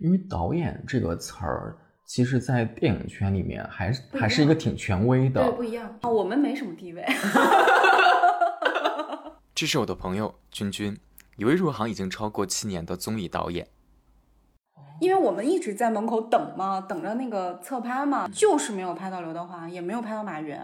因为导演这个词儿，其实，在电影圈里面还是还是一个挺权威的。对，不一样啊，我们没什么地位。这是我的朋友君君，一位入行已经超过七年的综艺导演。因为我们一直在门口等嘛，等着那个侧拍嘛，就是没有拍到刘德华，也没有拍到马云。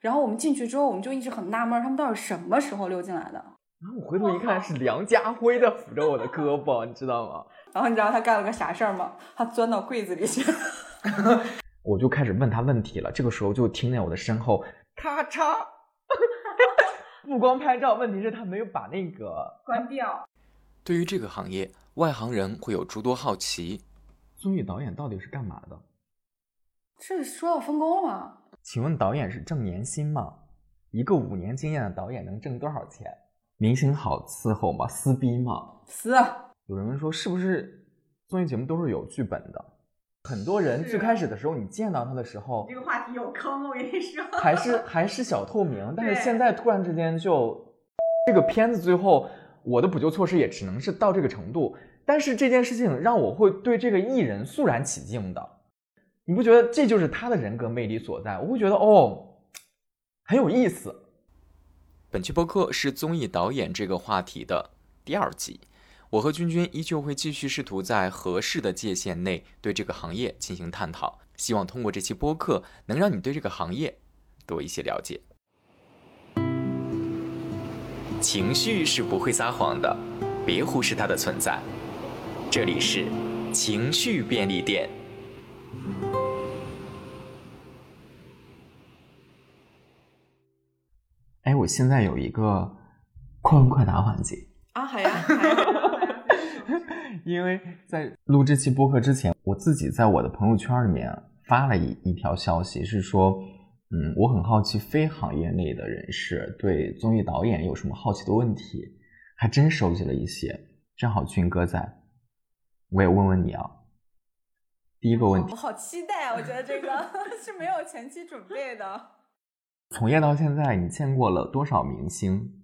然后我们进去之后，我们就一直很纳闷，他们到底什么时候溜进来的？然后我回头一看，是梁家辉在扶着我的胳膊，你知道吗？然后你知道他干了个啥事儿吗？他钻到柜子里去。我就开始问他问题了。这个时候就听见我的身后咔嚓，不光拍照，问题是他没有把那个关掉。对于这个行业。外行人会有诸多好奇，综艺导演到底是干嘛的？这说到分工了吗？请问导演是挣年薪吗？一个五年经验的导演能挣多少钱？明星好伺候吗？撕逼吗？撕。有人问说，是不是综艺节目都是有剧本的？很多人最开始的时候，你见到他的时候，这个话题有坑，我跟你说，还是还是小透明，但是现在突然之间就，这个片子最后。我的补救措施也只能是到这个程度，但是这件事情让我会对这个艺人肃然起敬的，你不觉得这就是他的人格魅力所在？我会觉得哦，很有意思。本期播客是综艺导演这个话题的第二集，我和君君依旧会继续试图在合适的界限内对这个行业进行探讨，希望通过这期播客能让你对这个行业多一些了解。情绪是不会撒谎的，别忽视它的存在。这里是情绪便利店。哎，我现在有一个快问快答环节啊，好呀。因为在录这期播客之前，我自己在我的朋友圈里面发了一一条消息，是说。嗯，我很好奇非行业内的人士对综艺导演有什么好奇的问题，还真收集了一些。正好军哥在，我也问问你啊。第一个问题，我好期待啊！我觉得这个 是没有前期准备的。从业到现在，你见过了多少明星？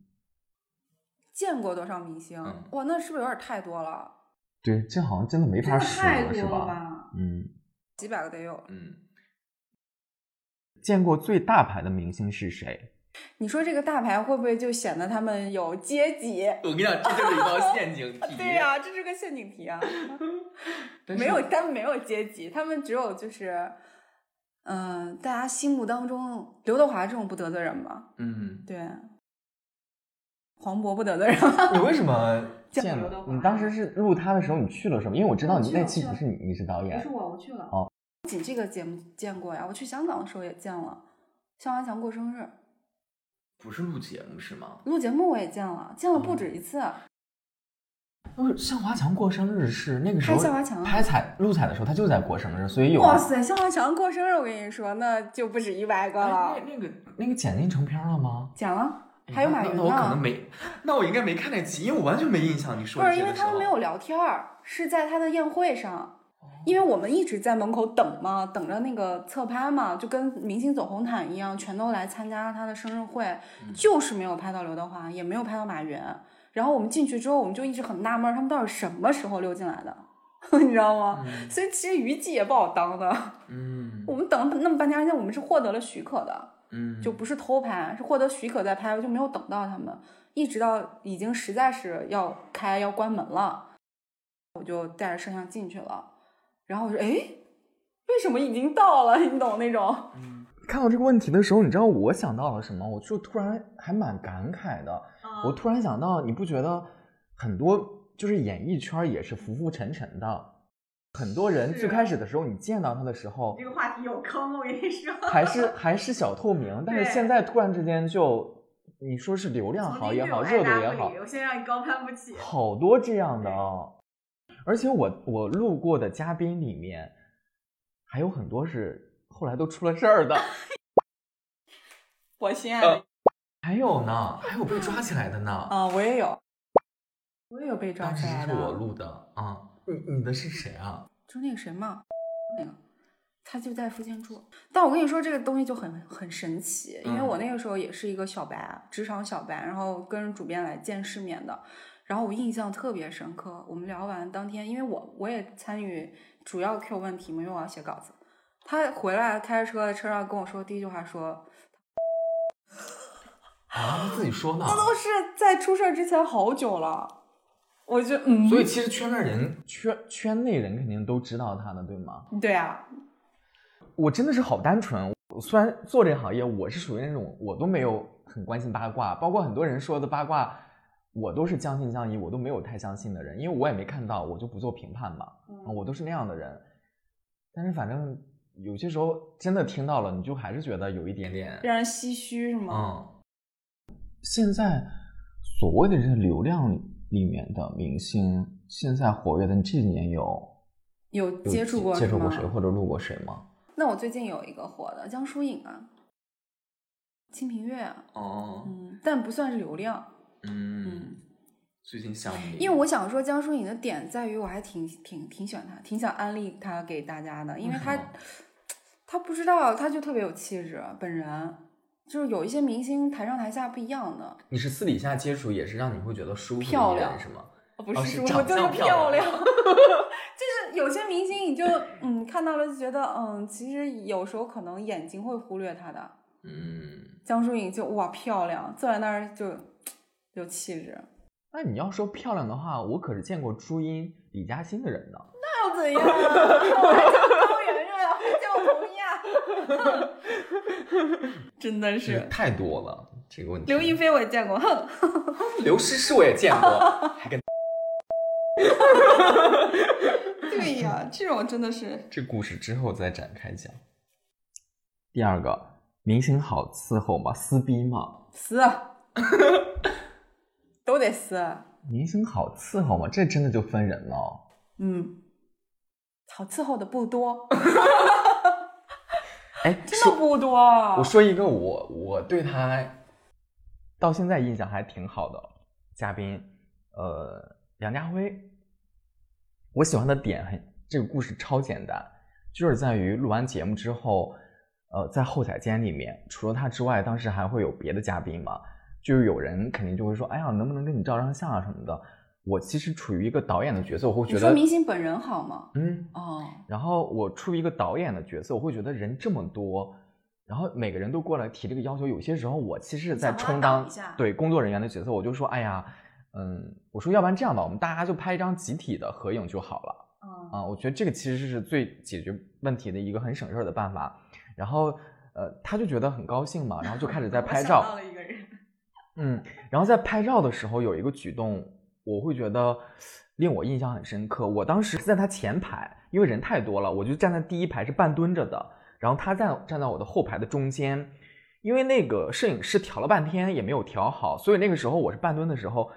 见过多少明星？哇，那是不是有点太多了？对，这好像真的没法数了，是吧？嗯，几百个得有。嗯。见过最大牌的明星是谁？你说这个大牌会不会就显得他们有阶级？我跟你讲，这就是一道陷阱题。对呀，这是个陷阱题啊！没有，他们没有阶级，他们只有就是，嗯，大家心目当中刘德华这种不得罪人吗？嗯，对。黄渤不得罪人吗？你 为什么见了？你当时是录他的时候，你去了是吗？因为我知道你那期不是你，你是导演。不是我，我去了。哦。不仅这个节目见过呀，我去香港的时候也见了。向华强过生日，不是录节目是吗？录节目我也见了，见了不止一次。不是向华强过生日是那个时候拍向华强拍彩录彩的时候，他就在过生日，所以有。哇塞，向华强过生日，我跟你说，那就不止一百个了。那个那个剪进成片了吗？剪了，还有马云呢。那我可能没，那我应该没看那集，因为我完全没印象。你说不是因为他们没有聊天儿，是在他的宴会上。因为我们一直在门口等嘛，等着那个侧拍嘛，就跟明星走红毯一样，全都来参加他的生日会，就是没有拍到刘德华，也没有拍到马云。然后我们进去之后，我们就一直很纳闷，他们到底什么时候溜进来的，你知道吗？所以其实娱记也不好当的。嗯，我们等了那么半天，而且我们是获得了许可的，嗯，就不是偷拍，是获得许可再拍，就没有等到他们，一直到已经实在是要开要关门了，我就带着摄像进去了。然后我说：“哎，为什么已经到了？你懂那种？”看到这个问题的时候，你知道我想到了什么？我就突然还蛮感慨的。我突然想到，你不觉得很多就是演艺圈也是浮浮沉沉的？很多人最开始的时候，你见到他的时候，这个话题有坑，我跟你说，还是还是小透明。但是现在突然之间就，你说是流量好也好，热度也好，我先让你高攀不起。好多这样的啊。而且我我路过的嘉宾里面，还有很多是后来都出了事儿的。我亲爱的，还有呢，还有被抓起来的呢。啊，我也有，我也有被抓起来的。是我录的啊，你你的是谁啊？就那个谁嘛，那个他就在附近住。但我跟你说，这个东西就很很神奇，因为我那个时候也是一个小白，职场小白，然后跟主编来见世面的。然后我印象特别深刻。我们聊完当天，因为我我也参与主要 Q 问题嘛，因为我要写稿子。他回来开着车在车上跟我说第一句话说，啊，他自己说呢。那都是在出事儿之前好久了。我就嗯，所以其实圈内人圈圈内人肯定都知道他的，对吗？对啊，我真的是好单纯。我虽然做这个行业，我是属于那种我都没有很关心八卦，包括很多人说的八卦，我都是将信将疑，我都没有太相信的人，因为我也没看到，我就不做评判嘛。嗯我都是那样的人。但是反正有些时候真的听到了，你就还是觉得有一点点，让人唏嘘是吗？嗯。现在所谓的这些流量里面的明星，现在活跃的，你这几年有有有接触过接触过谁或者录过谁吗？那我最近有一个火的江疏影啊，《清平乐》啊，哦，嗯，但不算是流量，嗯，嗯，最近想，因为我想说江疏影的点在于，我还挺挺挺喜欢她，挺想安利她给大家的，因为她她不知道，她就特别有气质，本人就是有一些明星台上台下不一样的，你是私底下接触也是让你会觉得舒服漂亮是吗？哦不哦是舒服，就是漂亮亮 就是有些明星你就嗯看到了就觉得嗯，其实有时候可能眼睛会忽略他的，嗯，江疏影就哇漂亮，坐在那儿就有气质。那你要说漂亮的话，我可是见过朱茵、李嘉欣的人呢。那又怎样啊？我还叫高圆圆啊，还叫佟亚，真的是。太多了这个问题。刘亦菲我也见过，哼，刘诗诗我也见过，还跟对呀，这种真的是这故事之后再展开讲。第二个，明星好伺候吗？撕逼吗？撕，都得撕。明星好伺候吗？这真的就分人了。嗯，好伺候的不多，哎，真的不多。我说一个我我对他到现在印象还挺好的嘉宾，呃，梁家辉。我喜欢的点很，这个故事超简单，就是在于录完节目之后，呃，在后台间里面，除了他之外，当时还会有别的嘉宾嘛，就是有人肯定就会说，哎呀，能不能跟你照张相啊什么的。我其实处于一个导演的角色，我会觉得，你说明星本人好吗？嗯，哦，然后我处于一个导演的角色，我会觉得人这么多，然后每个人都过来提这个要求，有些时候我其实是在充当对工作人员的角色，我就说，哎呀，嗯，我说要不然这样吧，我们大家就拍一张集体的合影就好了嗯，啊、我觉得这个其实是最解决问题的一个很省事儿的办法。然后呃，他就觉得很高兴嘛，然后就开始在 拍照，嗯，然后在拍照的时候有一个举动，我会觉得令我印象很深刻。我当时是在他前排，因为人太多了，我就站在第一排是半蹲着的，然后他在站在我的后排的中间。因为那个摄影师调了半天也没有调好，所以那个时候我是半蹲的时候，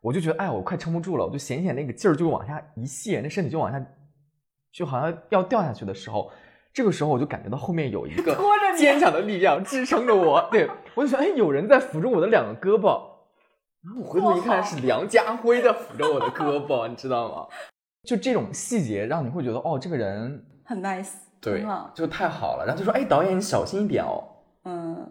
我就觉得哎，我快撑不住了，我就显显那个劲儿就往下一泄，那身体就往下，就好像要掉下去的时候，这个时候我就感觉到后面有一个坚强的力量支撑着我，对我就想，哎，有人在扶着我的两个胳膊，我回头一看是梁家辉在扶着我的胳膊，你知道吗？就这种细节让你会觉得，哦，这个人很 nice，对，就太好了。然后就说，哎，导演你小心一点哦。嗯。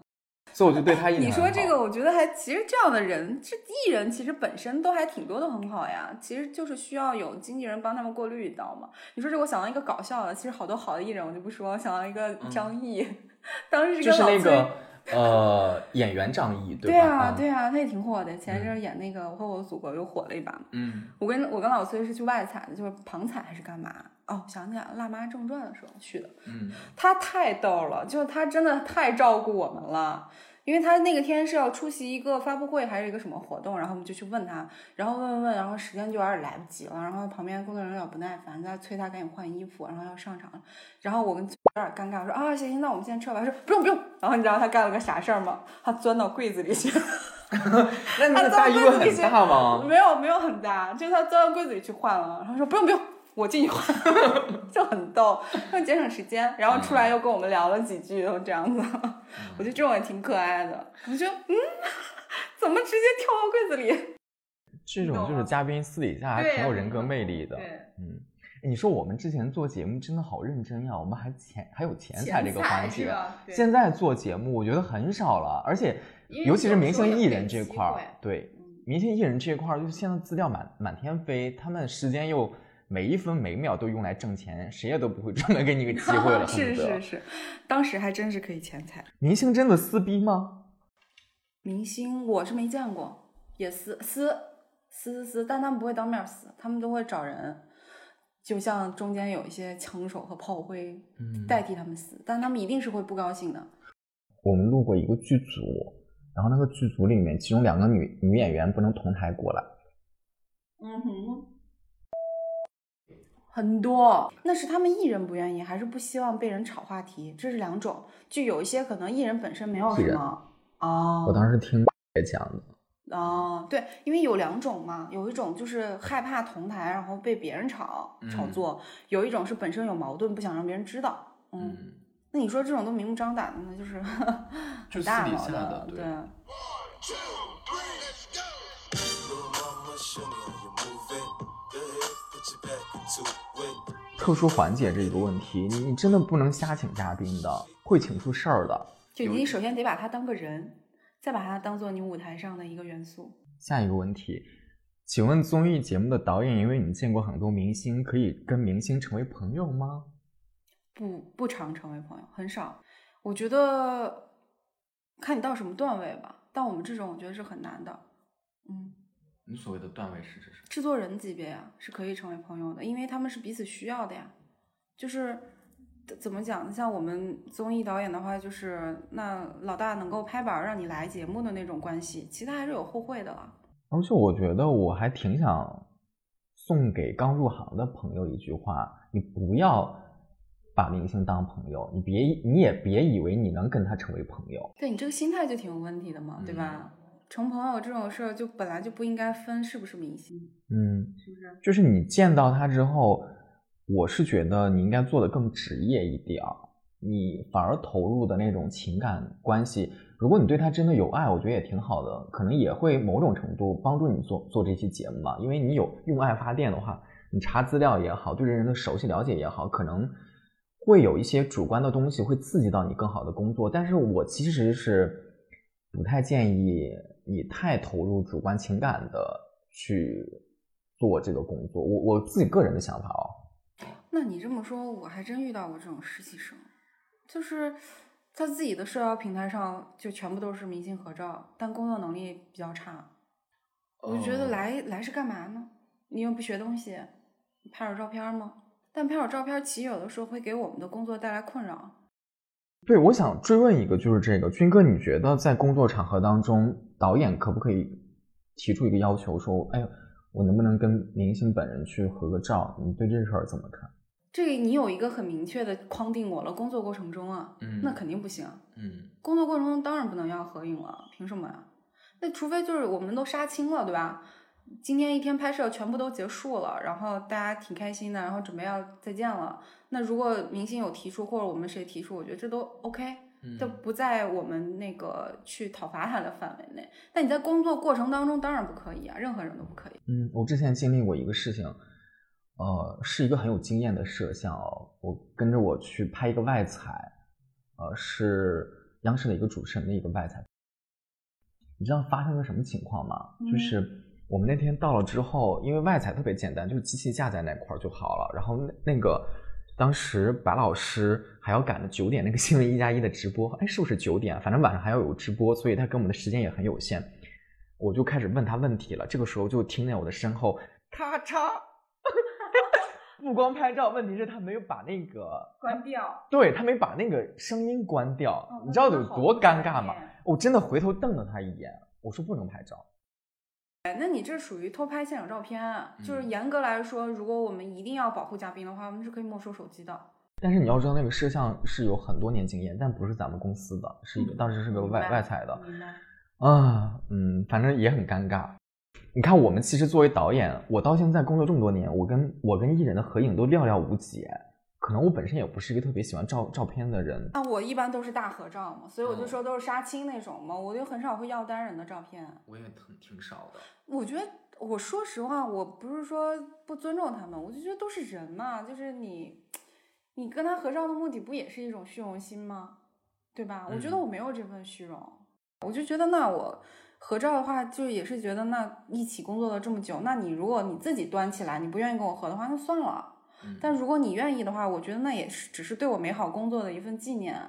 所以我就对他印象你说这个，我觉得还其实这样的人，这艺人其实本身都还挺多的，很好呀。其实就是需要有经纪人帮他们过滤，你知道吗？你说这，我想到一个搞笑的，其实好多好的艺人我就不说，我想到一个张译，当时是跟老崔。那个呃演员张译，对吧？啊，嗯对啊，他也挺火的。前一阵儿演那个《我和我的祖国》又火了一把。嗯，我跟我跟老崔是去外采的，就是旁采还是干嘛？哦，想起来了，《辣妈正传》的时候去的。嗯，他太逗了，就是他真的太照顾我们了。因为他那个天是要出席一个发布会还是一个什么活动，然后我们就去问他，然后问问问，然后时间就有点来不及了，然后旁边工作人员有点不耐烦，在催他赶紧换衣服，然后要上场了，然后我跟有点尴尬，我说啊行行，那我们先撤吧，他说不用不用，然后你知道他干了个啥事儿吗？他钻到柜子里去，那你的他钻大衣柜子里去，大吗？没有没有很大，就是他钻到柜子里去换了，然后说不用不用，我进去换，就很逗，就节省时间。然后出来又跟我们聊了几句，就这样子，我觉得这种也挺可爱的。我就嗯，怎么直接跳到柜子里？这种就是嘉宾私底下还挺有人格魅力的。对，嗯，哎你说我们之前做节目真的好认真呀，我们还钱还有前彩这个环节。现在做节目我觉得很少了，而且尤其是明星艺人这块儿，对，嗯明星艺人这一块儿，就是现在资料满满天飞，他们时间又每一分每一秒都用来挣钱，谁也都不会专门给你个机会了。是是是，当时还真是可以钱财。明星真的撕逼吗？明星我是没见过，也撕撕撕撕撕，但他们不会当面撕，他们都会找人，就像中间有一些枪手和炮灰代替他们撕，但他们一定是会不高兴的。我们路过一个剧组。然后那个剧组里面，其中两个女女演员不能同台过来。嗯哼，很多，那是他们艺人不愿意，还是不希望被人炒话题？这是两种。就有一些可能艺人本身没有什么哦。我当时听也讲的。哦，对，因为有两种嘛，有一种就是害怕同台，然后被别人炒炒作；有一种是本身有矛盾，不想让别人知道。嗯。那你说这种都明目张胆的，那就是 很大毛的，对。特殊环节这一个问题，你你真的不能瞎请嘉宾的，会请出事儿的。就你首先得把他当个人，再把他当做你舞台上的一个元素。下一个问题，请问综艺节目的导演，因为你见过很多明星，可以跟明星成为朋友吗？不不常成为朋友，很少。我觉得看你到什么段位吧。但我们这种，我觉得是很难的。嗯，你所谓的段位是指什么？制作人级别呀，是可以成为朋友的，因为他们是彼此需要的呀。就是怎么讲？像我们综艺导演的话，就是那老大能够拍板让你来节目的那种关系，其他还是有互惠的了。而且我觉得我还挺想送给刚入行的朋友一句话：你不要。把明星当朋友，你别你也别以为你能跟他成为朋友。对你这个心态就挺有问题的嘛，对吧？成朋友这种事儿就本来就不应该分是不是明星，嗯，是不是？就是你见到他之后，我是觉得你应该做的更职业一点，你反而投入的那种情感关系，如果你对他真的有爱，我觉得也挺好的，可能也会某种程度帮助你做做这期节目嘛，因为你有用爱发电的话，你查资料也好，对这人的熟悉了解也好，可能。会有一些主观的东西会刺激到你更好的工作，但是我其实是不太建议你太投入主观情感的去做这个工作。我我自己个人的想法哦。那你这么说，我还真遇到过这种实习生，就是在自己的社交平台上就全部都是明星合照，但工作能力比较差。我就觉得来来是干嘛呢？你又不学东西，拍点照片吗？但拍点照片，其实有的时候会给我们的工作带来困扰。对，我想追问一个，就是这个军哥，你觉得在工作场合当中，导演可不可以提出一个要求，说，哎，我能不能跟明星本人去合个照？你对这事儿怎么看？这你有一个很明确的框定我了，工作过程中啊，嗯，那肯定不行，嗯，工作过程中当然不能要合影了，凭什么呀？那除非就是我们都杀青了，对吧？今天一天拍摄全部都结束了，然后大家挺开心的，然后准备要再见了。那如果明星有提出，或者我们谁提出，我觉得这都 OK，都不在我们那个去讨伐他的范围内。那你在工作过程当中当然不可以啊，任何人都不可以。嗯，我之前经历过一个事情，呃，是一个很有经验的摄像哦，我跟着我去拍一个外采，呃，是央视的一个主持人的一个外采。你知道发生了什么情况吗？就是。我们那天到了之后，因为外采特别简单，就是机器架在那块儿就好了。然后那那个当时白老师还要赶着九点那个新闻一加一的直播，哎，是不是九点？反正晚上还要有直播，所以他给我们的时间也很有限。我就开始问他问题了。这个时候就听见我的身后咔嚓，不光拍照，问题是他没有把那个 关掉。对他没把那个声音关掉，你知道有多尴尬吗？我真的回头瞪了他一眼，我说不能拍照。哎，那你这属于偷拍现场照片，就是严格来说，如果我们一定要保护嘉宾的话，我们是可以没收手机的。但是你要知道，那个摄像是有很多年经验，但不是咱们公司的，是一个当时是个外外采的。啊，嗯，反正也很尴尬。你看，我们其实作为导演，我到现在工作这么多年，我跟我跟艺人的合影都寥寥无几。可能我本身也不是一个特别喜欢照照片的人。啊，我一般都是大合照嘛，所以我就说都是杀青那种嘛，我就很少会要单人的照片。我也挺挺少的。我觉得，我说实话，我不是说不尊重他们，我就觉得都是人嘛，就是你，你跟他合照的目的不也是一种虚荣心吗？对吧？我觉得我没有这份虚荣，我就觉得那我。合照的话，就也是觉得那一起工作了这么久，那你如果你自己端起来，你不愿意跟我合的话，那算了。嗯但如果你愿意的话，我觉得那也是只是对我美好工作的一份纪念。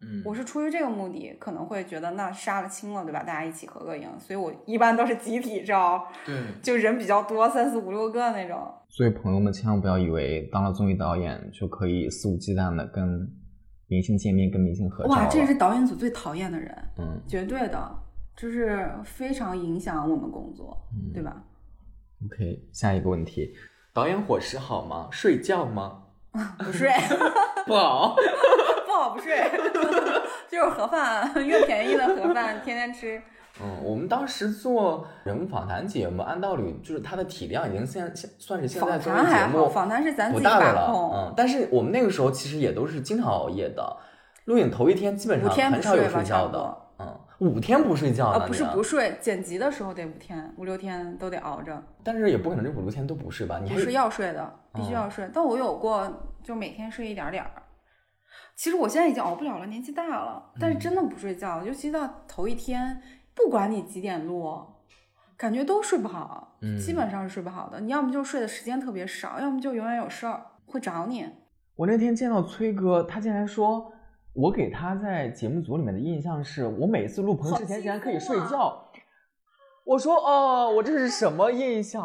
嗯，我是出于这个目的，可能会觉得那杀了亲了，对吧？大家一起合个影，所以我一般都是集体照，对，就人比较多，三四五六个那种。所以朋友们千万不要以为当了综艺导演就可以肆无忌惮的跟明星见面、跟明星合照哇，这是导演组最讨厌的人，嗯绝对的，就是非常影响我们工作，嗯对吧？OK，下一个问题，导演伙食好吗？睡觉吗？不睡，不好。不好不睡，就是盒饭，越便宜的盒饭，天天吃。嗯，我们当时做人物访谈节目，按道理就是它的体量已经现现算是现在综艺节目访谈是咱自己把控。嗯，但是我们那个时候其实也都是经常熬夜的，录影头一天基本上很少有睡觉的，嗯，五天不睡觉啊，呢，不是不睡，剪辑的时候得五天、五六天都得熬着，但是也不可能这五六天都不睡吧？你还不是要睡的，必须哦要睡。但我有过，就每天睡一点点儿。其实我现在已经熬不了了，年纪大了，但是真的不睡觉，尤其到头一天，不管你几点录，感觉都睡不好，嗯基本上是睡不好的。你要么就睡的时间特别少，要么就永远有事儿会找你。我那天见到崔哥，他竟然说，我给他在节目组里面的印象是我每次录棚之前竟然可以睡觉。我说哦，我这是什么印象？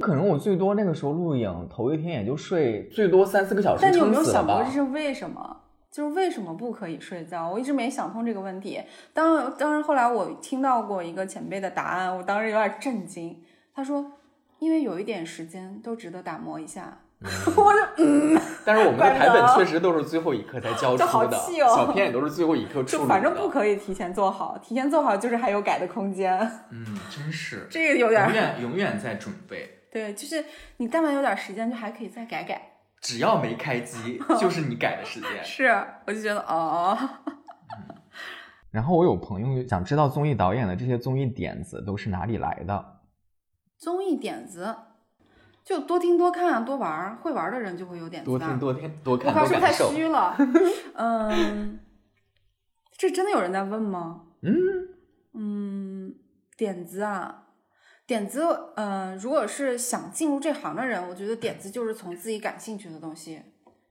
可能我最多那个时候录影头一天也就睡最多三四个小时，但你有没有想过这是为什么？就是为什么不可以睡觉？我一直没想通这个问题。当当然后来我听到过一个前辈的答案，我当时有点震惊。他说，因为有一点时间都值得打磨一下。我就嗯，但是我们的台本 确实都是最后一刻才交出的，气哦小片也都是最后一刻出的。就反正不可以提前做好，提前做好就是还有改的空间。嗯，真是这个有点永远永远在准备，对，就是你但凡有点时间，就还可以再改改。只要没开机，就是你改的时间。是，我就觉得哦，然后我有朋友想知道综艺导演的这些综艺点子都是哪里来的。综艺点子就多听多看多玩儿，会玩儿的人就会有点多听多听多我看靠，是不是太。虚了？嗯，这真的有人在问吗？嗯，嗯，点子啊，点子，呃，如果是想进入这行的人，我觉得点子就是从自己感兴趣的东西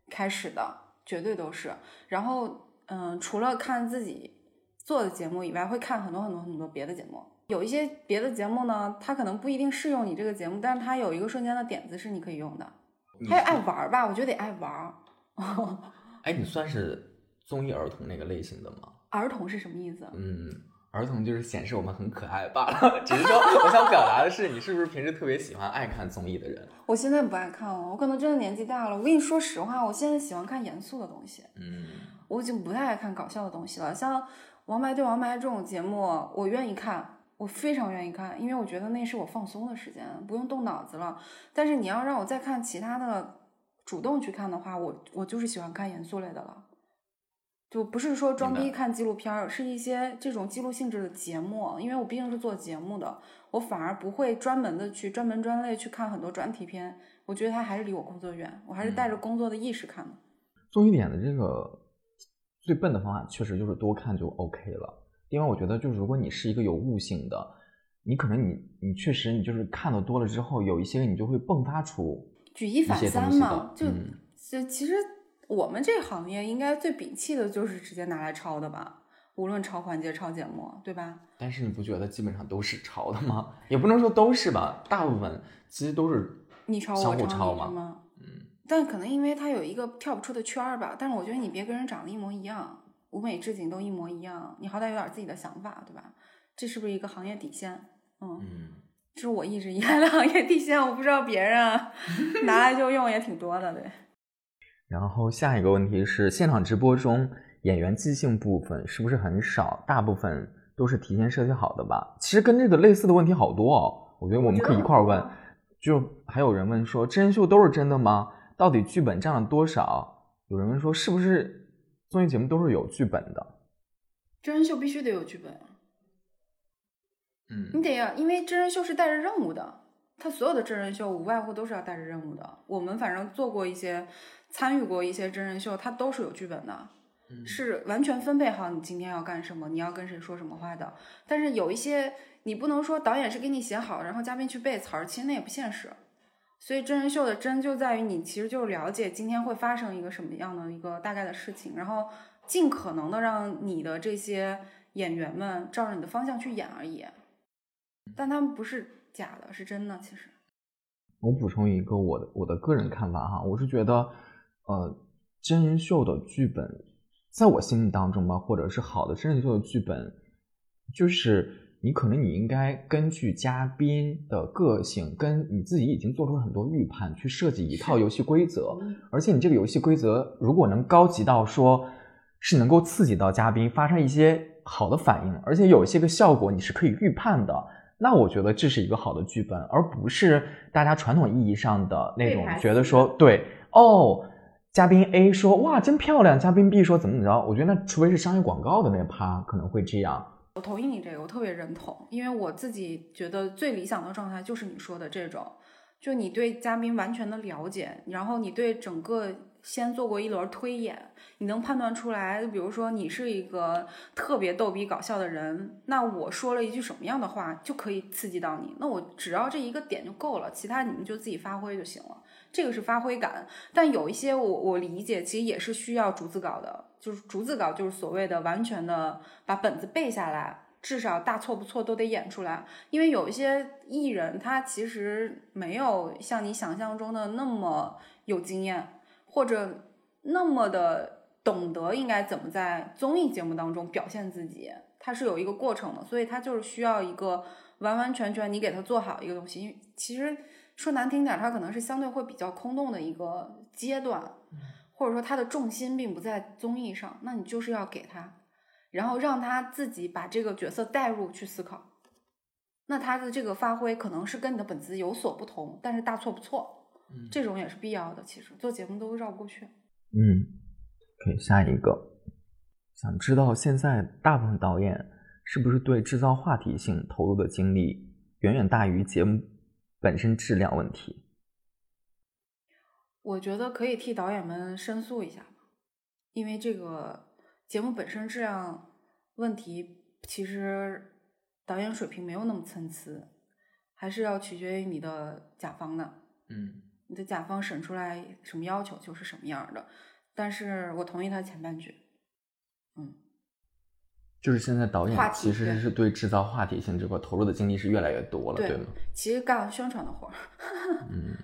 开始的，绝对都是。然后，嗯、除了看自己做的节目以外，会看很多很多很多别的节目。有一些别的节目呢，它可能不一定适用你这个节目，但是它有一个瞬间的点子是你可以用的。你还有爱玩儿吧，我觉得得爱玩儿。哎，你算是综艺儿童那个类型的吗？儿童是什么意思？嗯，儿童就是显示我们很可爱罢了。只是说，我想表达的是，你是不是平时特别喜欢爱看综艺的人？我现在不爱看了，我可能真的年纪大了。我跟你说实话，我现在喜欢看严肃的东西，嗯，我已经不太爱看搞笑的东西了。像《王牌对王牌》这种节目，我愿意看，我非常愿意看，因为我觉得那是我放松的时间，不用动脑子了。但是你要让我再看其他的，主动去看的话，我我就是喜欢看严肃类的了。就不是说装逼看纪录片儿，是一些这种记录性质的节目。因为我毕竟是做节目的，我反而不会专门的去专门专类去看很多专题片。我觉得它还是离我工作远，我还是带着工作的意识看的。综艺点的这个最笨的方法，确实就是多看就 OK 了。另外，我觉得就是如果你是一个有悟性的，你可能你你确实你就是看的多了之后，有一些你就会迸发出举一反三嘛，就嗯就其实我们这行业应该最摒弃的就是直接拿来抄的吧，无论抄环节、抄节目，对吧？但是你不觉得基本上都是抄的吗？也不能说都是吧，大部分其实都是你抄相我抄吗？嗯，但可能因为它有一个跳不出的圈儿吧，但是我觉得你别跟人长得一模一样，舞美置景都一模一样，你好歹有点自己的想法，对吧？这是不是一个行业底线？嗯，嗯，这是我一直以来的行业底线，我不知道别人啊拿来就用也挺多的，对。然后下一个问题是，现场直播中演员即兴部分是不是很少？大部分都是提前设计好的吧？其实跟这个类似的问题好多哦，我觉得我们可以一块儿问。就还有人问说，真人秀都是真的吗？到底剧本占了多少？有人问说，是不是综艺节目都是有剧本的？真人秀必须得有剧本，嗯你得要，因为真人秀是带着任务的，它所有的真人秀无外乎都是要带着任务的。我们反正做过一些，参与过一些真人秀，它都是有剧本的。是完全分配好你今天要干什么，你要跟谁说什么话的。但是有一些你不能说导演是给你写好，然后嘉宾去背词儿，其实那也不现实。所以真人秀的真就在于你其实就是了解今天会发生一个什么样的一个大概的事情，然后尽可能的让你的这些演员们照着你的方向去演而已。但他们不是假的，是真的。其实，我补充一个我的我的个人看法哈，我是觉得，呃，真人秀的剧本，在我心目当中吧，或者是好的真人秀的剧本，就是你可能你应该根据嘉宾的个性，跟你自己已经做出了很多预判，去设计一套游戏规则，而且你这个游戏规则如果能高级到说，是能够刺激到嘉宾发生一些好的反应，而且有一些个效果你是可以预判的。那我觉得这是一个好的剧本，而不是大家传统意义上的那种觉得说，对哦，嘉宾 A 说哇真漂亮，嘉宾 B 说怎么怎么着？我觉得那除非是商业广告的那趴可能会这样。我同意你这个，我特别认同，因为我自己觉得最理想的状态就是你说的这种，就你对嘉宾完全的了解，然后你对整个。先做过一轮推演，你能判断出来，比如说你是一个特别逗逼搞笑的人，那我说了一句什么样的话就可以刺激到你，那我只要这一个点就够了，其他你们就自己发挥就行了。这个是发挥感，但有一些我我理解，其实也是需要逐字稿的，就是逐字稿就是所谓的完全的把本子背下来，至少大错不错都得演出来，因为有一些艺人他其实没有像你想象中的那么有经验。或者那么的懂得应该怎么在综艺节目当中表现自己，他是有一个过程的，所以他就是需要一个完完全全你给他做好一个东西。因为其实说难听点，他可能是相对会比较空洞的一个阶段，或者说他的重心并不在综艺上，那你就是要给他，然后让他自己把这个角色带入去思考，那他的这个发挥可能是跟你的本子有所不同，但是大错不错。这种也是必要的，其实做节目都绕不过去。嗯，可以下一个。想知道现在大部分导演是不是对制造话题性投入的精力远远大于节目本身质量问题？我觉得可以替导演们申诉一下，因为这个节目本身质量问题，其实导演水平没有那么参差，还是要取决于你的甲方的。嗯。你的甲方审出来什么要求就是什么样的，但是我同意他前半句，嗯，就是现在导演其实是对制造话题性这块投入的精力是越来越多了，对吗？其实干宣传的活儿，嗯，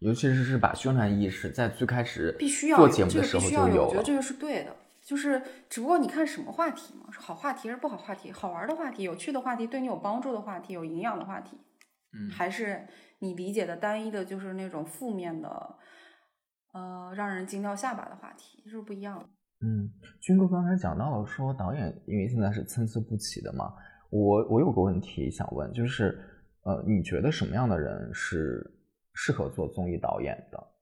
尤其是是把宣传意识在最开始必须要做节目的时候就有，我觉得这个是对的，就是只不过你看什么话题嘛，是好话题还是不好话题？好玩的话题、有趣的话题、对你有帮助的话题、有营养的话题，嗯，还是。你理解的单一的就是那种负面的，呃，让人惊掉下巴的话题，就是不一样的。嗯，军哥刚才讲到了说导演，因为现在是参差不齐的嘛。我我有个问题想问，就是呃，你觉得什么样的人是适合做综艺导演的？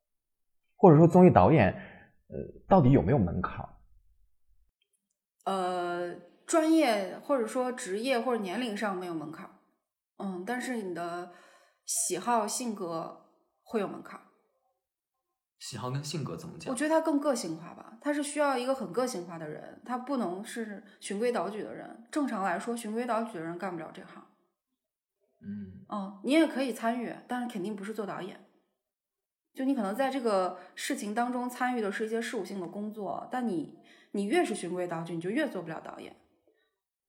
或者说综艺导演，呃，到底有没有门槛？呃，专业或者说职业或者年龄上没有门槛，嗯，但是你的。喜好性格会有门槛，喜好跟性格怎么讲？我觉得他更个性化吧，他是需要一个很个性化的人，他不能是循规蹈矩的人。正常来说，循规蹈矩的人干不了这行。嗯，哦，你也可以参与，但是肯定不是做导演。就你可能在这个事情当中参与的是一些事务性的工作，但你你越是循规蹈矩，你就越做不了导演。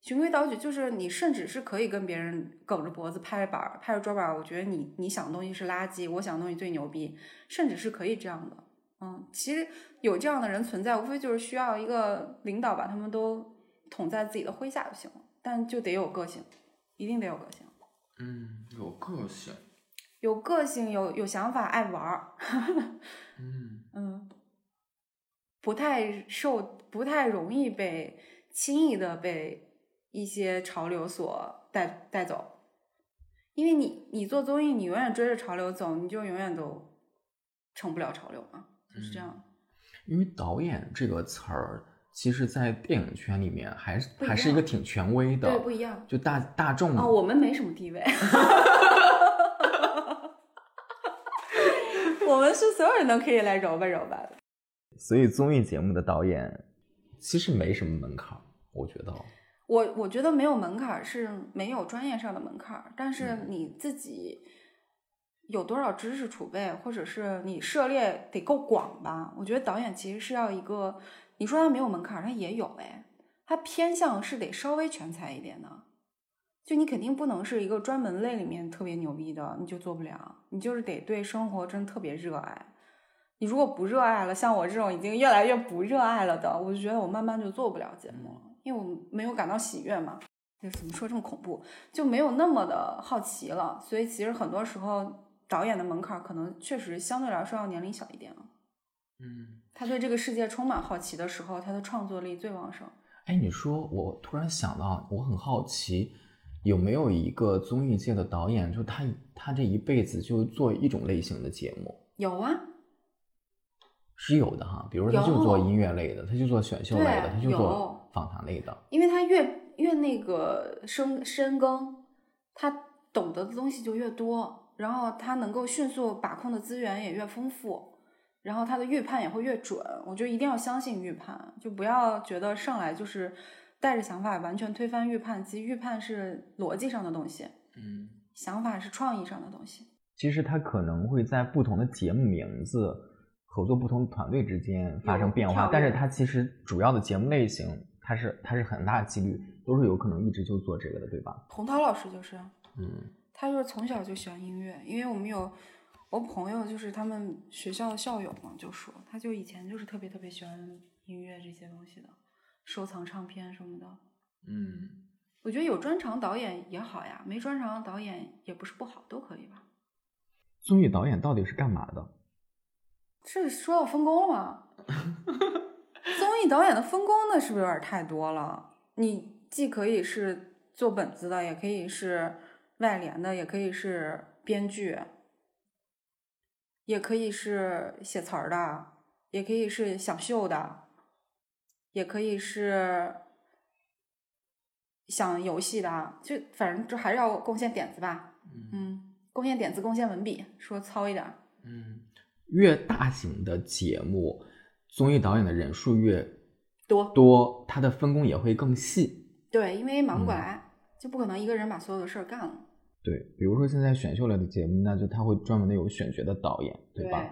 循规蹈矩就是你，甚至是可以跟别人梗着脖子拍着板拍着桌板我觉得你你想的东西是垃圾，我想的东西最牛逼，甚至是可以这样的。嗯，其实有这样的人存在，无非就是需要一个领导把他们都捅在自己的麾下就行了。但就得有个性，一定得有个性。嗯，有个性，有个性，有有想法，爱玩儿。嗯嗯，不太受，不太容易被轻易的被。一些潮流所带带走，因为你你做综艺，你永远追着潮流走，你就永远都成不了潮流嘛，就是这样。因为导演这个词儿，其实，在电影圈里面还是还是一个挺权威的，对，不一样。就大大众哦，我们没什么地位，我们是所有人都可以来揉吧揉吧的。所以综艺节目的导演。其实没什么门槛儿，我觉得。我我觉得没有门槛儿是没有专业上的门槛儿，但是嗯你自己有多少知识储备，或者是你涉猎得够广吧。我觉得导演其实是要一个，你说它没有门槛儿，他也有哎，它偏向是得稍微全才一点的。就你肯定不能是一个专门类里面特别牛逼的，你就做不了。你就是得对生活真特别热爱。你如果不热爱了，像我这种已经越来越不热爱了的，我就觉得我慢慢就做不了节目了，因为我没有感到喜悦嘛。就怎么说这么恐怖，就没有那么的好奇了。所以其实很多时候，导演的门槛可能确实相对来说要年龄小一点了。嗯，他对这个世界充满好奇的时候，他的创作力最旺盛。哎，你说，我突然想到，我很好奇，有没有一个综艺界的导演，就他他这一辈子就做一种类型的节目？有啊，是有的哈，比如说他就做音乐类的，他就做选秀类的，他就做访谈类的。因为他越越那个深深耕，他懂得的东西就越多，然后他能够迅速把控的资源也越丰富，然后他的预判也会越准。我觉得一定要相信预判，就不要觉得上来就是带着想法完全推翻预判。其实预判是逻辑上的东西，嗯，想法是创意上的东西。其实他可能会在不同的节目名字、合作不同团队之间发生变化但是他其实主要的节目类型，它是它是很大几率都是有可能一直就做这个的，对吧？洪涛老师就是，嗯他就是从小就喜欢音乐，因为我们有我朋友就是他们学校的校友嘛，就说他就以前就是特别特别喜欢音乐这些东西的，收藏唱片什么的。嗯，我觉得有专长导演也好呀，没专长导演也不是不好，都可以吧。综艺导演到底是干嘛的？这说到分工了吗？综艺导演的分工那是不是有点太多了？你既可以是做本子的，也可以是外联的，也可以是编剧，也可以是写词儿的，也可以是想秀的，也可以是想游戏的，就反正就还是要贡献点子吧。嗯，贡献点子，贡献文笔，说糙一点儿。嗯，越大型的节目，综艺导演的人数越多多，他的分工也会更细。对，因为忙不过嗯来，就不可能一个人把所有的事儿干了，对，比如说现在选秀类的节目，那就他会专门的有选角的导演，对吧？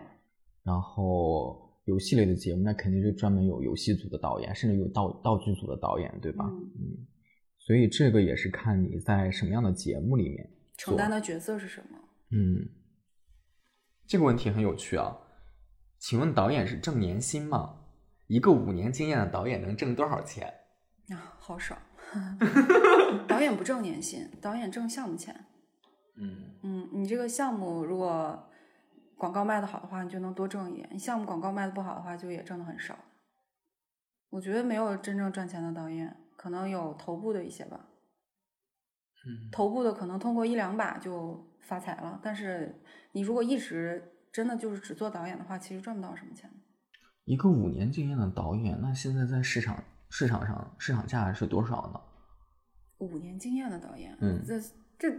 然后游戏类的节目，那肯定就专门有游戏组的导演，甚至有道道具组的导演，对吧？嗯嗯，所以这个也是看你在什么样的节目里面承担的角色是什么？嗯，这个问题很有趣啊。请问导演是挣年薪吗？一个五年经验的导演能挣多少钱？啊，好少。导演不挣年薪，导演挣项目钱。嗯嗯，你这个项目如果广告卖的好的话，你就能多挣一点；你项目广告卖的不好的话，就也挣的很少。我觉得没有真正赚钱的导演，可能有头部的一些吧。嗯头部的可能通过一两把就发财了，但是你如果一直真的就是只做导演的话，其实赚不到什么钱。一个五年经验的导演，那现在在市场市场上市场价是多少呢？五年经验的导演，嗯这这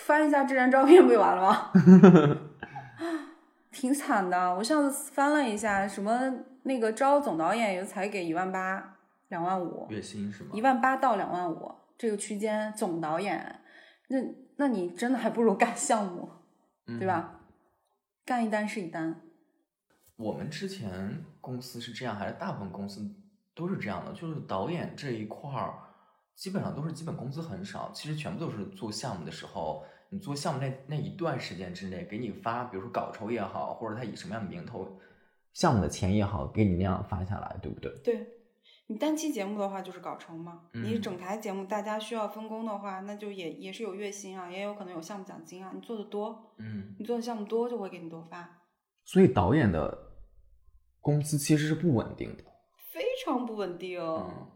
翻一下这张照片不就完了吗？挺惨的，我上次翻了一下，什么那个招总导演也才给一万八、两万五，月薪是吗？一万八到两万五这个区间总导演，那那你真的还不如干项目，嗯对吧？干一单是一单。我们之前公司是这样，还是大部分公司都是这样的？就是导演这一块儿，基本上都是基本工资很少，其实全部都是做项目的时候，你做项目那那一段时间之内，给你发，比如说稿酬也好，或者他以什么样的名头，项目的钱也好，给你那样发下来，对不对？对你单期节目的话就是稿酬嘛，你嗯整台节目大家需要分工的话，那就也也是有月薪啊，也有可能有项目奖金啊。你做的多，嗯你做的项目多就会给你多发，所以导演的工资其实是不稳定的，非常不稳定。嗯，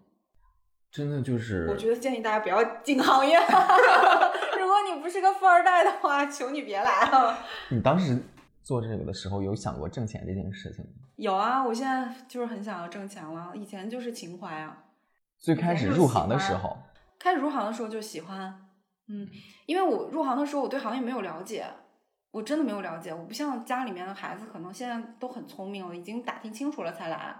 真的就是我觉得建议大家不要进行业，如果你不是个富二代的话，求你别来了。你当时做这个的时候，有想过挣钱这件事情吗？有啊，我现在就是很想要挣钱了，以前就是情怀啊。最开始入行的时候，开始入行的时候就喜欢，嗯，因为我入行的时候我对行业没有了解，我真的没有了解，我不像家里面的孩子，可能现在都很聪明了，已经打听清楚了才来。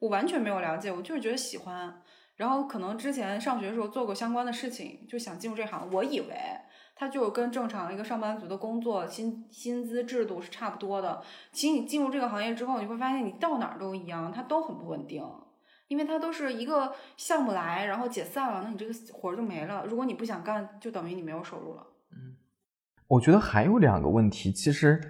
我完全没有了解，我就是觉得喜欢。然后可能之前上学的时候做过相关的事情，就想进入这行。我以为它就跟正常一个上班族的工作薪薪资制度是差不多的。其实你进入这个行业之后，你会发现你到哪儿都一样，它都很不稳定，因为它都是一个项目来，然后解散了，那你这个活儿就没了。如果你不想干，就等于你没有收入了。嗯我觉得还有两个问题，其实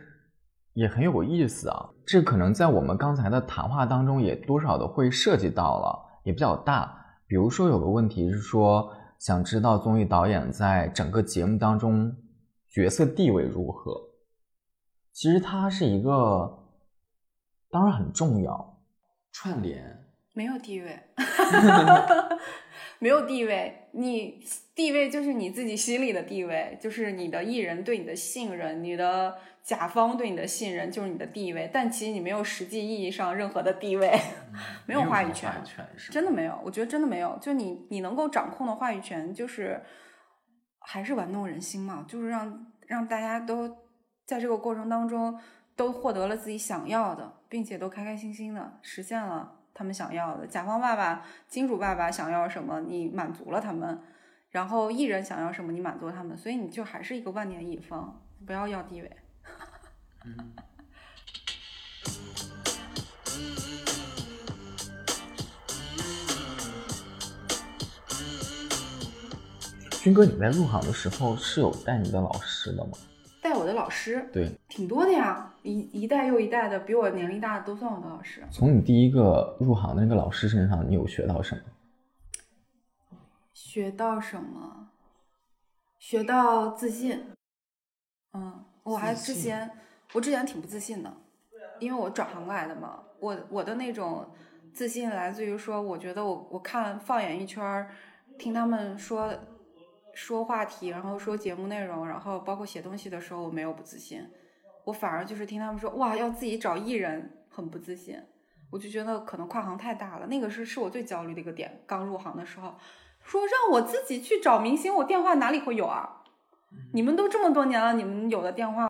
也很有意思啊。这可能在我们刚才的谈话当中也多少的会涉及到了，也比较大。比如说有个问题是说，想知道综艺导演在整个节目当中角色地位如何？其实它是一个，当然很重要，串联。没有地位，没有地位，你地位就是你自己心里的地位，就是你的艺人对你的信任，你的甲方对你的信任就是你的地位，但其实你没有实际意义上任何的地位，没有话语权，真的没有，我觉得真的没有，就你你能够掌控的话语权就是还是玩弄人心嘛，就是让让大家都在这个过程当中都获得了自己想要的，并且都开开心心的实现了。他们想要的，甲方爸爸、金主爸爸想要什么，你满足了他们；然后艺人想要什么，你满足他们。所以你就还是一个万年乙方，不要要地位。军哥，你在入行的时候是有带你的老师的吗？带我的老师，对，挺多的呀，一一代又一代的，比我年龄大的都算我的老师。从你第一个入行的那个老师身上，你有学到什么？学到什么？学到自信。嗯，我还之前，我之前挺不自信的，因为我转行过来的嘛。我我的那种自信来自于说，我觉得我我看放眼一圈，听他们说。说话题，然后说节目内容，然后包括写东西的时候，我没有不自信，我反而就是听他们说哇，要自己找艺人，很不自信，我就觉得可能跨行太大了，那个是是我最焦虑的一个点。刚入行的时候，说让我自己去找明星，我电话哪里会有啊？你们都这么多年了，你们有的电话，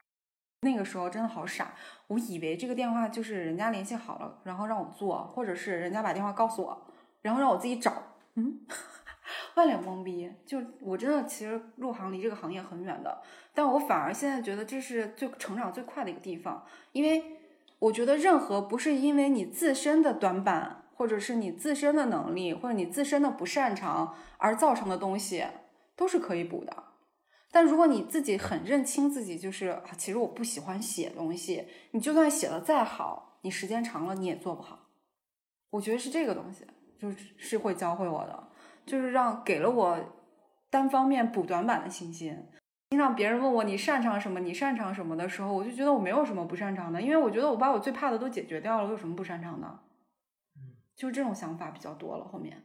那个时候真的好傻，我以为这个电话就是人家联系好了，然后让我做，或者是人家把电话告诉我，然后让我自己找，嗯。万脸懵逼，就我真的其实入行离这个行业很远的，但我反而现在觉得这是最成长最快的一个地方，因为我觉得任何不是因为你自身的短板，或者是你自身的能力，或者你自身的不擅长而造成的东西，都是可以补的。但如果你自己很认清自己，就是啊，其实我不喜欢写东西，你就算写的再好，你时间长了你也做不好。我觉得是这个东西，就是是会教会我的。就是让给了我单方面补短板的信心。经常别人问我你擅长什么，你擅长什么的时候，我就觉得我没有什么不擅长的，因为我觉得我把我最怕的都解决掉了，我有什么不擅长的？就是这种想法比较多了。后面，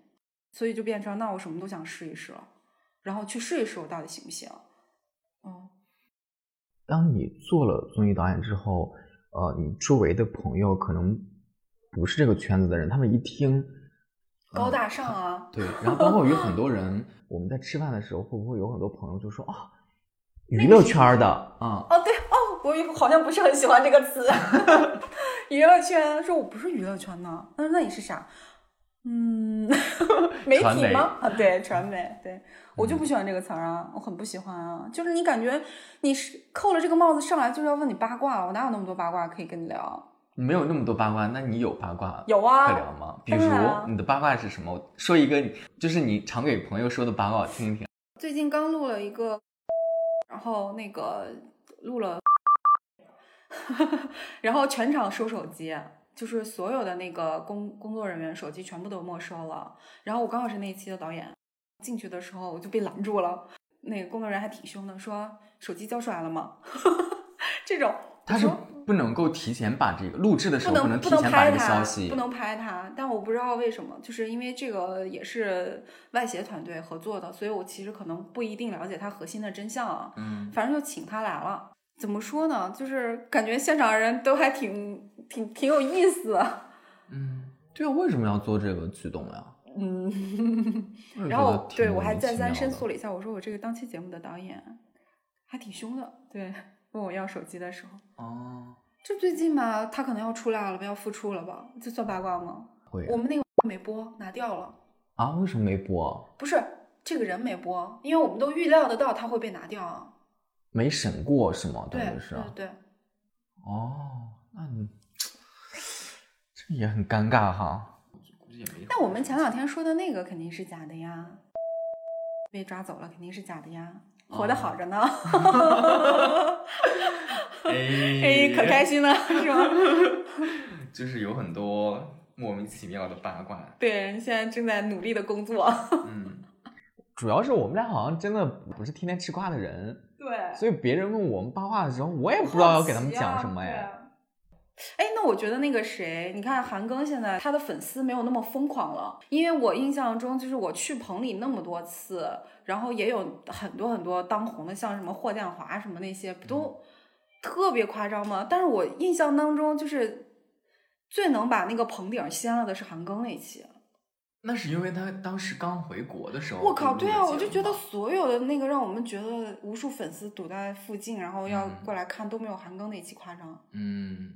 所以就变成那我什么都想试一试了，然后去试一试我到底行不行。嗯。当你做了综艺导演之后，呃，你周围的朋友可能不是这个圈子的人，他们一听。高大上啊！对，然后包括有很多 人，我们在吃饭的时候，会不会有很多朋友就说啊，娱乐圈的啊？哦，对哦，我好像不是很喜欢这个词，娱乐圈，说我不是娱乐圈呢，那那你是啥？嗯，媒体吗？啊，对，传媒，对我就不喜欢这个词儿啊，我很不喜欢啊，就是你感觉你是扣了这个帽子上来就是要问你八卦，我哪有那么多八卦可以跟你聊？没有那么多八卦，那你有八卦有啊可聊吗？比如你的八卦是什么？说一个，就是你常给朋友说的八卦，我听一听。最近刚录了一个，然后那个录了，然后全场收手机，就是所有的那个工工作人员手机全部都没收了。然后我刚好是那一期的导演，进去的时候我就被拦住了，那个工作人员还挺凶的，说手机交出来了吗？这种他是。不能够提前把这个录制的时候不能提前把这个消息，不能拍他。但我不知道为什么，就是因为这个也是外协团队合作的，所以我其实可能不一定了解他核心的真相。嗯，反正就请他来了。怎么说呢？就是感觉现场人都还挺挺挺有意思。嗯，对啊，为什么要做这个举动呀？嗯，然后对我还再三申诉了一下，我说我这个当期节目的导演还挺凶的，对。问我要手机的时候，哦，这最近吧，他可能要出来了吧，要复出了吧？这算八卦吗？会我们那个没播，拿掉了。啊？为什么没播？不是这个人没播，因为我们都预料得到他会被拿掉啊。没审过是吗？对是对对，哦，那你这也很尴尬哈。估计也没。但我们前两天说的那个肯定是假的呀，被抓走了肯定是假的呀，活得好着呢。哎，可开心了是吗？就是有很多莫名其妙的八卦。对，现在正在努力的工作。嗯，主要是我们俩好像真的不是天天吃瓜的人，对，所以别人问我们八卦的时候，我也不知道要给他们讲什么哎。哎。哎，那我觉得那个谁，你看韩庚现在他的粉丝没有那么疯狂了，因为我印象中就是我去棚里那么多次，然后也有很多很多当红的，像什么霍建华什么那些，不都特别夸张吗？但是我印象当中就是最能把那个棚顶掀了的是韩庚那期。那是因为他当时刚回国的时候。我靠，对啊，我就觉得所有的那个让我们觉得无数粉丝堵在附近，然后要嗯过来看都没有韩庚那期夸张。嗯，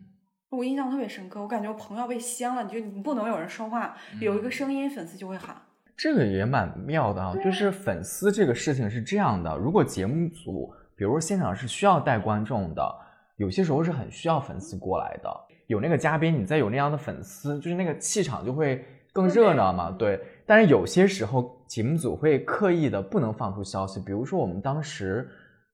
我印象特别深刻，我感觉我朋友被掀了，你就你不能有人说话，有一个声音，粉丝就会喊。这个也蛮妙的啊，就是粉丝这个事情是这样的，如果节目组，比如说现场是需要带观众的，有些时候是很需要粉丝过来的，有那个嘉宾，你再有那样的粉丝，就是那个气场就会更热闹嘛，对。但是有些时候节目组会刻意的不能放出消息，比如说我们当时，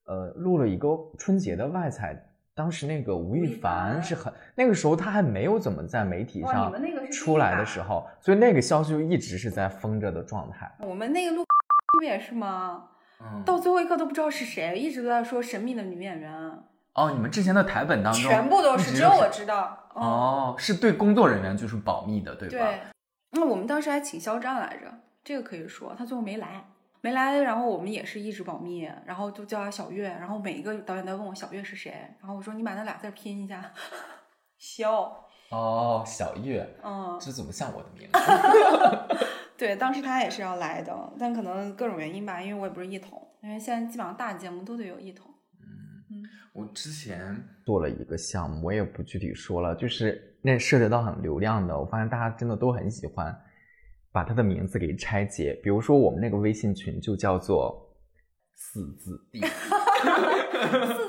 呃，录了一个春节的外采。当时那个吴亦凡是很那个时候他还没有怎么在媒体上出来的时候，所以那个消息就一直是在封着的状态。我们那个录不也是吗？嗯到最后一刻都不知道是谁，一直都在说神秘的女演员，哦，你们之前的台本当中全部都是，只有我知道。嗯、哦，是对工作人员就是保密的，对吧？对，那我们当时还请肖战来着，这个可以说，他最后没来，没来，然后我们也是一直保密，然后就叫他小月，然后每一个导演都问我小月是谁，然后我说你把那俩字儿拼一下，肖，哦，小月，嗯，这怎么像我的名字？对，当时他也是要来的，但可能各种原因吧，因为我也不是一统，因为现在基本上大节目都得有一统。我之前做了一个项目，我也不具体说了，就是那涉及到很流量的，我发现大家真的都很喜欢把他的名字给拆解。比如说我们那个微信群就叫做四字弟，四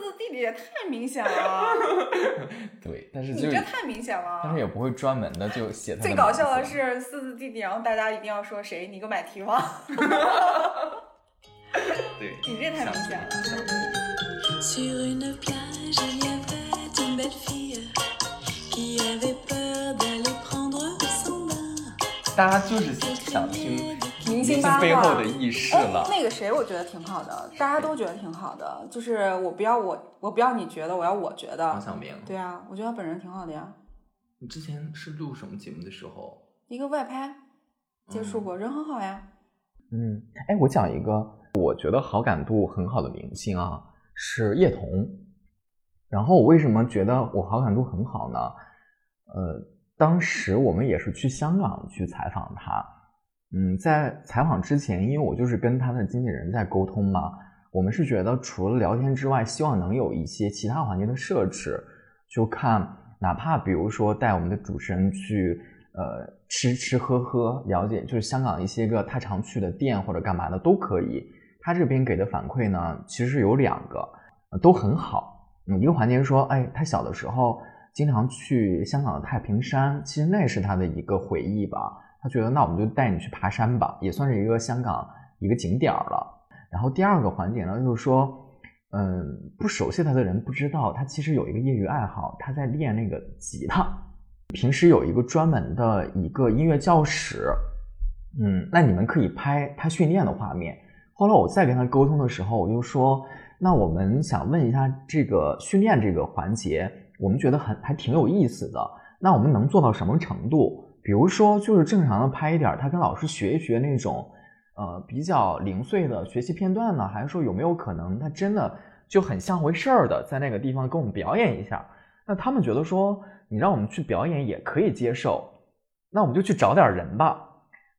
字弟弟 也太明显了，对，但是就你这太明显了。但是也不会专门的就写他的最搞笑的是四字弟弟，然后大家一定要说谁，你个买提王，对，你这太明显了。大家就是想听明明星星八卦背后的轶事哎了，。那个谁，我觉得挺好的，大家都觉得挺好的。就是我不要我，我不要你觉得，我要我觉得黄得。晓明，对啊，我觉得他本人挺好的呀。你之前是录什么节目的时候？一个外拍接触过，人很好呀。嗯，哎，我讲一个我觉得好感度很好的明星啊，是叶童。然后我为什么觉得我好感度很好呢？呃，当时我们也是去香港去采访他。嗯，在采访之前，因为我就是跟他的经纪人在沟通嘛，我们是觉得除了聊天之外，希望能有一些其他环节的设置，就看哪怕比如说带我们的主持人去呃吃吃喝喝，了解就是香港一些个他常去的店或者干嘛的都可以。他这边给的反馈呢，其实有两个，呃都很好。嗯，一个环节说，哎，他小的时候经常去香港的太平山，其实那是他的一个回忆吧。他觉得那我们就带你去爬山吧，也算是一个香港一个景点了。然后第二个环节呢，就是说，嗯，不熟悉他的人不知道，他其实有一个业余爱好，他在练那个吉他，平时有一个专门的一个音乐教室。嗯，那你们可以拍他训练的画面。后来我再跟他沟通的时候，我就说，那我们想问一下这个训练这个环节，我们觉得很还挺有意思的。那我们能做到什么程度？比如说，就是正常的拍一点，他跟老师学一学那种，呃，比较零碎的学习片段呢，还是说有没有可能他真的就很像回事儿的，在那个地方给我们表演一下？那他们觉得说，你让我们去表演也可以接受，那我们就去找点人吧。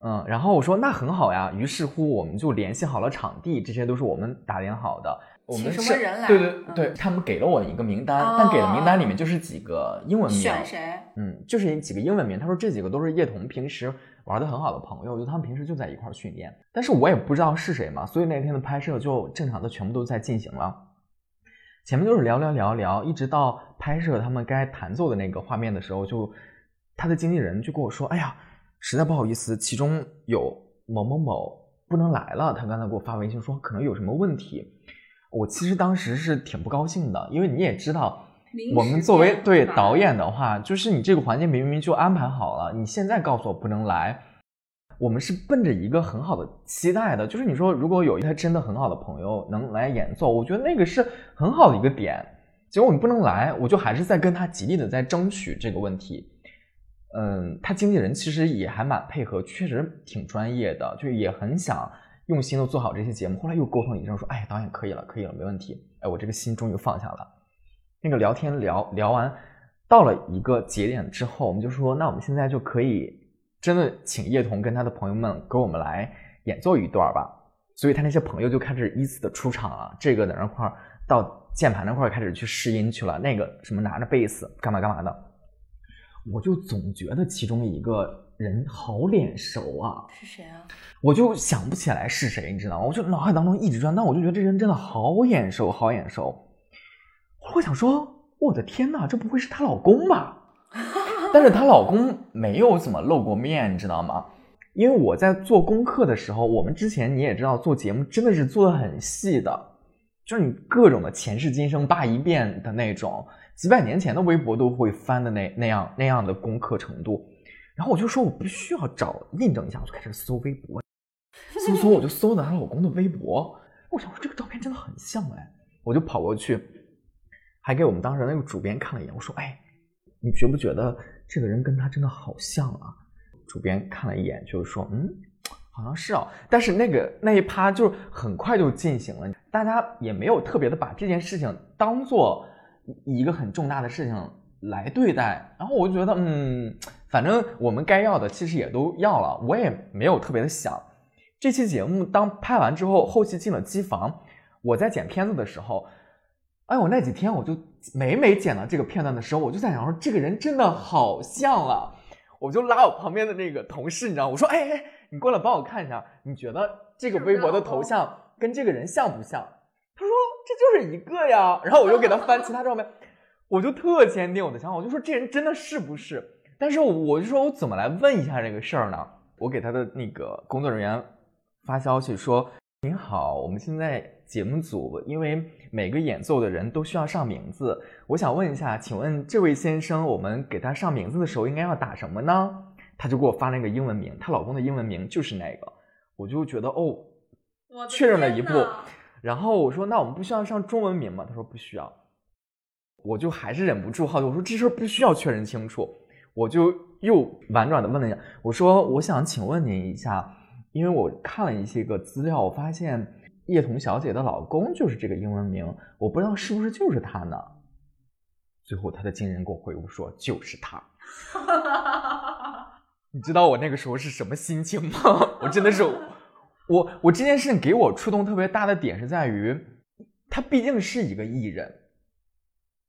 嗯，然后我说那很好呀，于是乎我们就联系好了场地，这些都是我们打点好的。我们请什是么人来对对嗯对，他们给了我一个名单，哦但给的名单里面就是几个英文名，选谁？嗯，就是几个英文名。他说这几个都是叶童平时玩的很好的朋友，就他们平时就在一块儿训练。但是我也不知道是谁嘛，所以那天的拍摄就正常的全部都在进行了。前面就是聊聊聊聊，一直到拍摄他们该弹奏的那个画面的时候，就他的经纪人就跟我说：“哎呀，实在不好意思，其中有某某某不能来了。”他刚才给我发微信说可能有什么问题。我其实当时是挺不高兴的，因为你也知道，我们作为对导演的话，就是你这个环节明明就安排好了，你现在告诉我不能来，我们是奔着一个很好的期待的。就是你说，如果有一个真的很好的朋友能来演奏，我觉得那个是很好的一个点。结果你不能来，我就还是在跟他极力的在争取这个问题。嗯，他经纪人其实也还蛮配合，确实挺专业的，就也很想用心的做好这些节目。后来又沟通一阵说，哎，导演可以了，可以了，没问题。哎，我这个心终于放下了。那个聊天聊聊完，到了一个节点之后，我们就说，那我们现在就可以真的请叶童跟他的朋友们给我们来演奏一段吧。所以他那些朋友就开始依次的出场了，这个在那块儿到键盘那块儿开始去试音去了，那个什么拿着贝斯干嘛干嘛的，我就总觉得其中一个人好脸熟啊，是谁啊？我就想不起来是谁，你知道吗？我就脑海当中一直转，但我就觉得这人真的好眼熟，好眼熟。我想说，我的天呐，这不会是她老公吧？但是她老公没有怎么露过面，你知道吗？因为我在做功课的时候，我们之前你也知道，做节目真的是做的很细的，就是你各种的前世今生扒一遍的那种，几百年前的微博都会翻的那那样那样的功课程度。然后我就说我必须要找印证一下，我就开始搜微博，搜搜我就搜到她老公的微博，我想说这个照片真的很像哎，我就跑过去，还给我们当时那个主编看了一眼，我说哎，你觉不觉得这个人跟他真的好像啊？主编看了一眼，就是说嗯，好像是哦，但是那个那一趴就很快就进行了，大家也没有特别的把这件事情当做一个很重大的事情来对待，然后我就觉得嗯，反正我们该要的其实也都要了，我也没有特别的想。这期节目当拍完之后，后期进了机房，我在剪片子的时候，哎，我那几天我就每每剪到这个片段的时候，我就在想说，这个人真的好像啊。我就拉我旁边的那个同事，你知道，我说，哎哎，你过来帮我看一下，你觉得这个微博的头像跟这个人像不像？他说这就是一个呀。然后我就给他翻其他照片，我就特坚定我的想法，我就说这人真的是不是？但是我就说我怎么来问一下这个事儿呢？我给他的那个工作人员发消息说：“您好，我们现在节目组因为每个演奏的人都需要上名字，我想问一下，请问这位先生，我们给他上名字的时候应该要打什么呢？”他就给我发了一个英文名，她老公的英文名就是那个，我就觉得哦，我确认了一步然后我说：“那我们不需要上中文名吗？”他说：“不需要。”我就还是忍不住好奇，我说：“这事儿不需要确认清楚。”我就又婉转的问了一下，我说：“我想请问您一下，因为我看了一些个资料，我发现叶童小姐的老公就是这个英文名，我不知道是不是就是他呢？”最后他的经纪人给我回复说：“就是他。”你知道我那个时候是什么心情吗？我真的是，我我这件事情给我触动特别大的点是在于，他毕竟是一个艺人。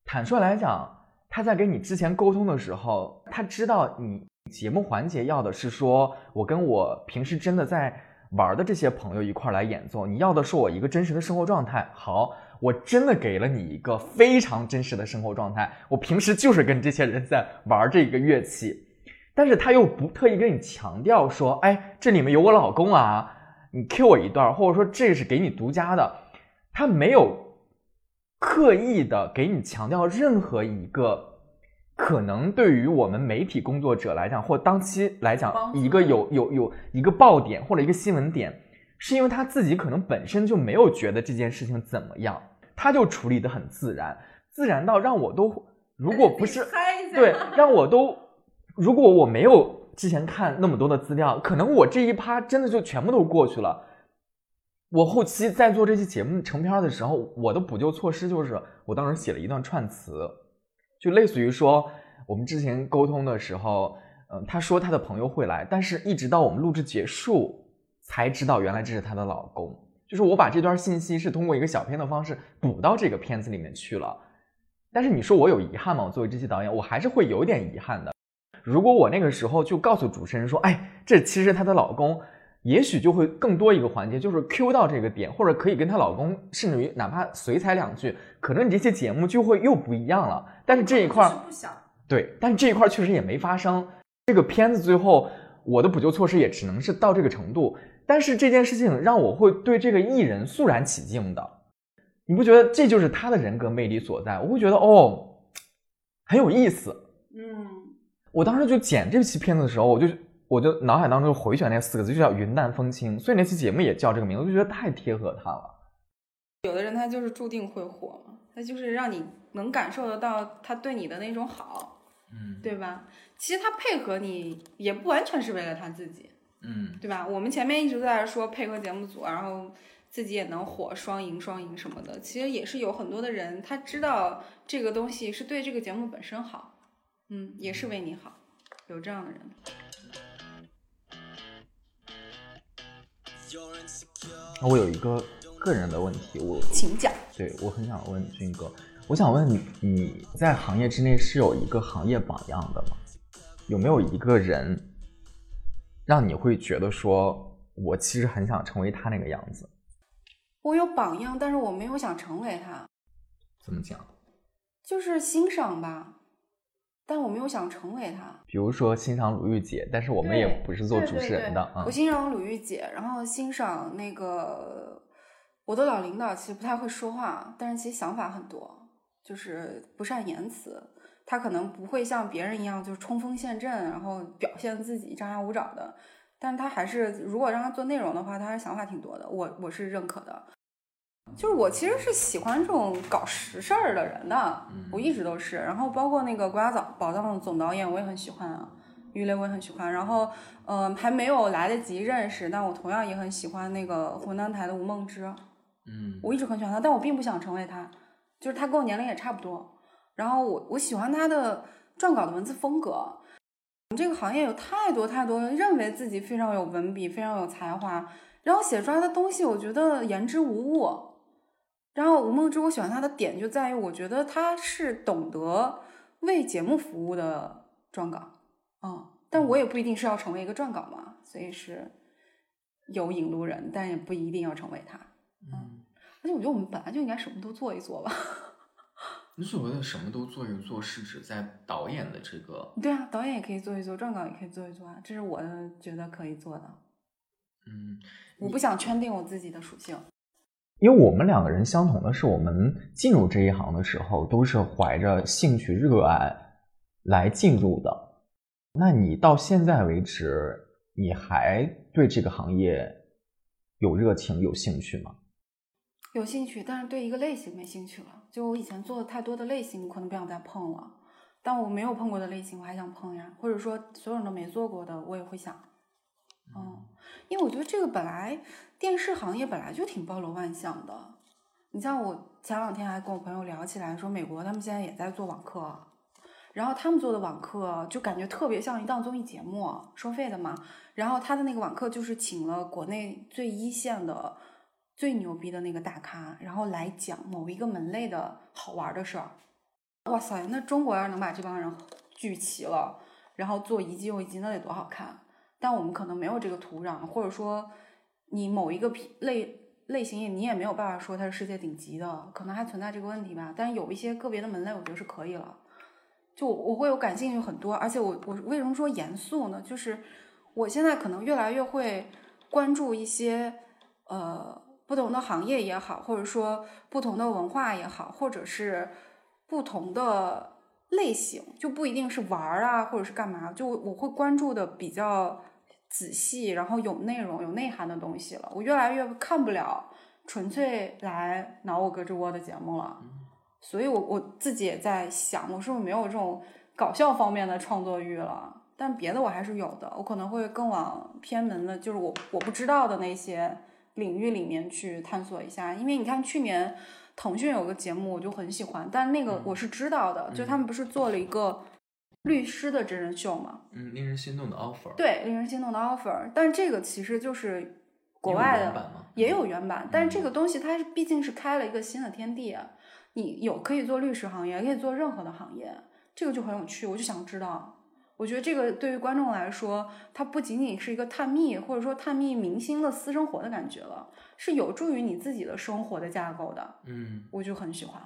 坦率来讲，他在跟你之前沟通的时候，他知道你节目环节要的是说我跟我平时真的在玩的这些朋友一块来演奏，你要的是我一个真实的生活状态。好，我真的给了你一个非常真实的生活状态，我平时就是跟这些人在玩这个乐器。但是他又不特意跟你强调说，哎，这里面有我老公啊，你 Q 我一段，或者说这是给你独家的，他没有刻意的给你强调任何一个可能对于我们媒体工作者来讲，或当期来讲一个有有有一个爆点或者一个新闻点，是因为他自己可能本身就没有觉得这件事情怎么样，他就处理的很自然，自然到让我都如果不是 对，让我都，如果我没有之前看那么多的资料，可能我这一趴真的就全部都过去了。我后期在做这期节目成片的时候，我的补救措施就是，我当时写了一段串词，就类似于说，我们之前沟通的时候，嗯、他说他的朋友会来，但是一直到我们录制结束才知道原来这是她的老公。就是我把这段信息是通过一个小片的方式补到这个片子里面去了。但是你说我有遗憾吗？我作为这期导演，我还是会有点遗憾的。如果我那个时候就告诉主持人说，哎，这其实她的老公，也许就会更多一个环节，就是 Q 到这个点，或者可以跟她老公，甚至于哪怕随踩两句，可能你这期节目就会又不一样了。但是这一块儿，对，但是这一块儿确实也没发生。这个片子最后我的补救措施也只能是到这个程度。但是这件事情让我会对这个艺人肃然起敬的，你不觉得这就是他的人格魅力所在？我会觉得哦，很有意思。嗯，我当时就剪这期片子的时候，我就我就脑海当中回选那四个字，就叫云淡风轻。所以那期节目也叫这个名字，我就觉得太贴合他了。有的人他就是注定会火嘛，他就是让你能感受得到他对你的那种好，嗯对吧？其实他配合你也不完全是为了他自己，嗯对吧？我们前面一直在说配合节目组，然后自己也能火，双赢双赢什么的。其实也是有很多的人，他知道这个东西是对这个节目本身好，嗯，也是为你好，有这样的人。我有一个个人的问题，我请讲。对我很想问军哥，我想问你，你在行业之内是有一个行业榜样的吗？有没有一个人让你会觉得说，我其实很想成为他那个样子？我有榜样，但是我没有想成为他，怎么讲？就是欣赏吧，但我没有想成为他。比如说欣赏鲁豫姐，但是我们也不是做主持人的啊对我。欣赏鲁豫姐，然后欣赏那个我的老领导，其实不太会说话，但是其实想法很多，就是不善言辞。他可能不会像别人一样就是冲锋陷阵，然后表现自己张牙舞爪的，但是他还是如果让他做内容的话，他还是想法挺多的，我我是认可的。就是我其实是喜欢这种搞实事儿的人的，我一直都是。然后包括那个《国家宝宝藏》总导演，我也很喜欢啊，于雷我也很喜欢。然后，嗯、还没有来得及认识，但我同样也很喜欢那个湖南台的吴梦之，嗯我一直很喜欢他，但我并不想成为他，就是他跟我年龄也差不多。然后我我喜欢他的撰稿的文字风格。我们这个行业有太多太多人认为自己非常有文笔、非常有才华，然后写出来的东西，我觉得言之无物。然后吴梦之，我喜欢他的点就在于，我觉得他是懂得为节目服务的撰稿，嗯，但我也不一定是要成为一个撰稿嘛，所以是有引路人，但也不一定要成为他。嗯，而且我觉得我们本来就应该什么都做一做吧。你所谓的什么都做一做，是指在导演的这个对啊，导演也可以做一做，撰稿也可以做一做啊，这是我觉得可以做的。嗯我不想圈定我自己的属性。因为我们两个人相同的是，我们进入这一行的时候都是怀着兴趣、热爱来进入的。那你到现在为止，你还对这个行业有热情、有兴趣吗？有兴趣，但是对一个类型没兴趣了。就我以前做的太多的类型，我可能不想再碰了。但我没有碰过的类型，我还想碰呀。或者说，所有人都没做过的，我也会想。嗯，因为我觉得这个本来电视行业本来就挺包罗万象的。你像我前两天还跟我朋友聊起来，说美国他们现在也在做网课，然后他们做的网课就感觉特别像一档综艺节目，收费的嘛。然后他的那个网课就是请了国内最一线的、最牛逼的那个大咖，然后来讲某一个门类的好玩的事儿。哇塞，那中国要是能把这帮人聚齐了，然后做一季又一季，那得多好看！但我们可能没有这个土壤，或者说你某一个品类类型你也没有办法说它是世界顶级的，可能还存在这个问题吧。但有一些个别的门类，我觉得是可以了。就我会有感兴趣很多，而且我我为什么说严肃呢？就是我现在可能越来越会关注一些呃不同的行业也好，或者说不同的文化也好，或者是不同的类型，就不一定是玩儿啊，或者是干嘛，就我会关注的比较仔细，然后有内容、有内涵的东西了。我越来越看不了纯粹来挠我胳肢窝的节目了。所以我我自己也在想，我是不是没有这种搞笑方面的创作欲了？但别的我还是有的，我可能会更往偏门的，就是我我不知道的那些领域里面去探索一下。因为你看去年腾讯有个节目，我就很喜欢，但那个我是知道的，就他们不是做了一个律师的真人秀嘛？嗯，令人心动的 offer，，对，令人心动的 offer，但是这个其实就是国外的？也有原版，但是这个东西它是毕竟是开了一个新的天地，你有可以做律师行业，也可以做任何的行业，这个就很有趣，我就想知道。我觉得这个对于观众来说，它不仅仅是一个探秘或者说探秘明星的私生活的感觉了，是有助于你自己的生活的架构的，嗯，我就很喜欢。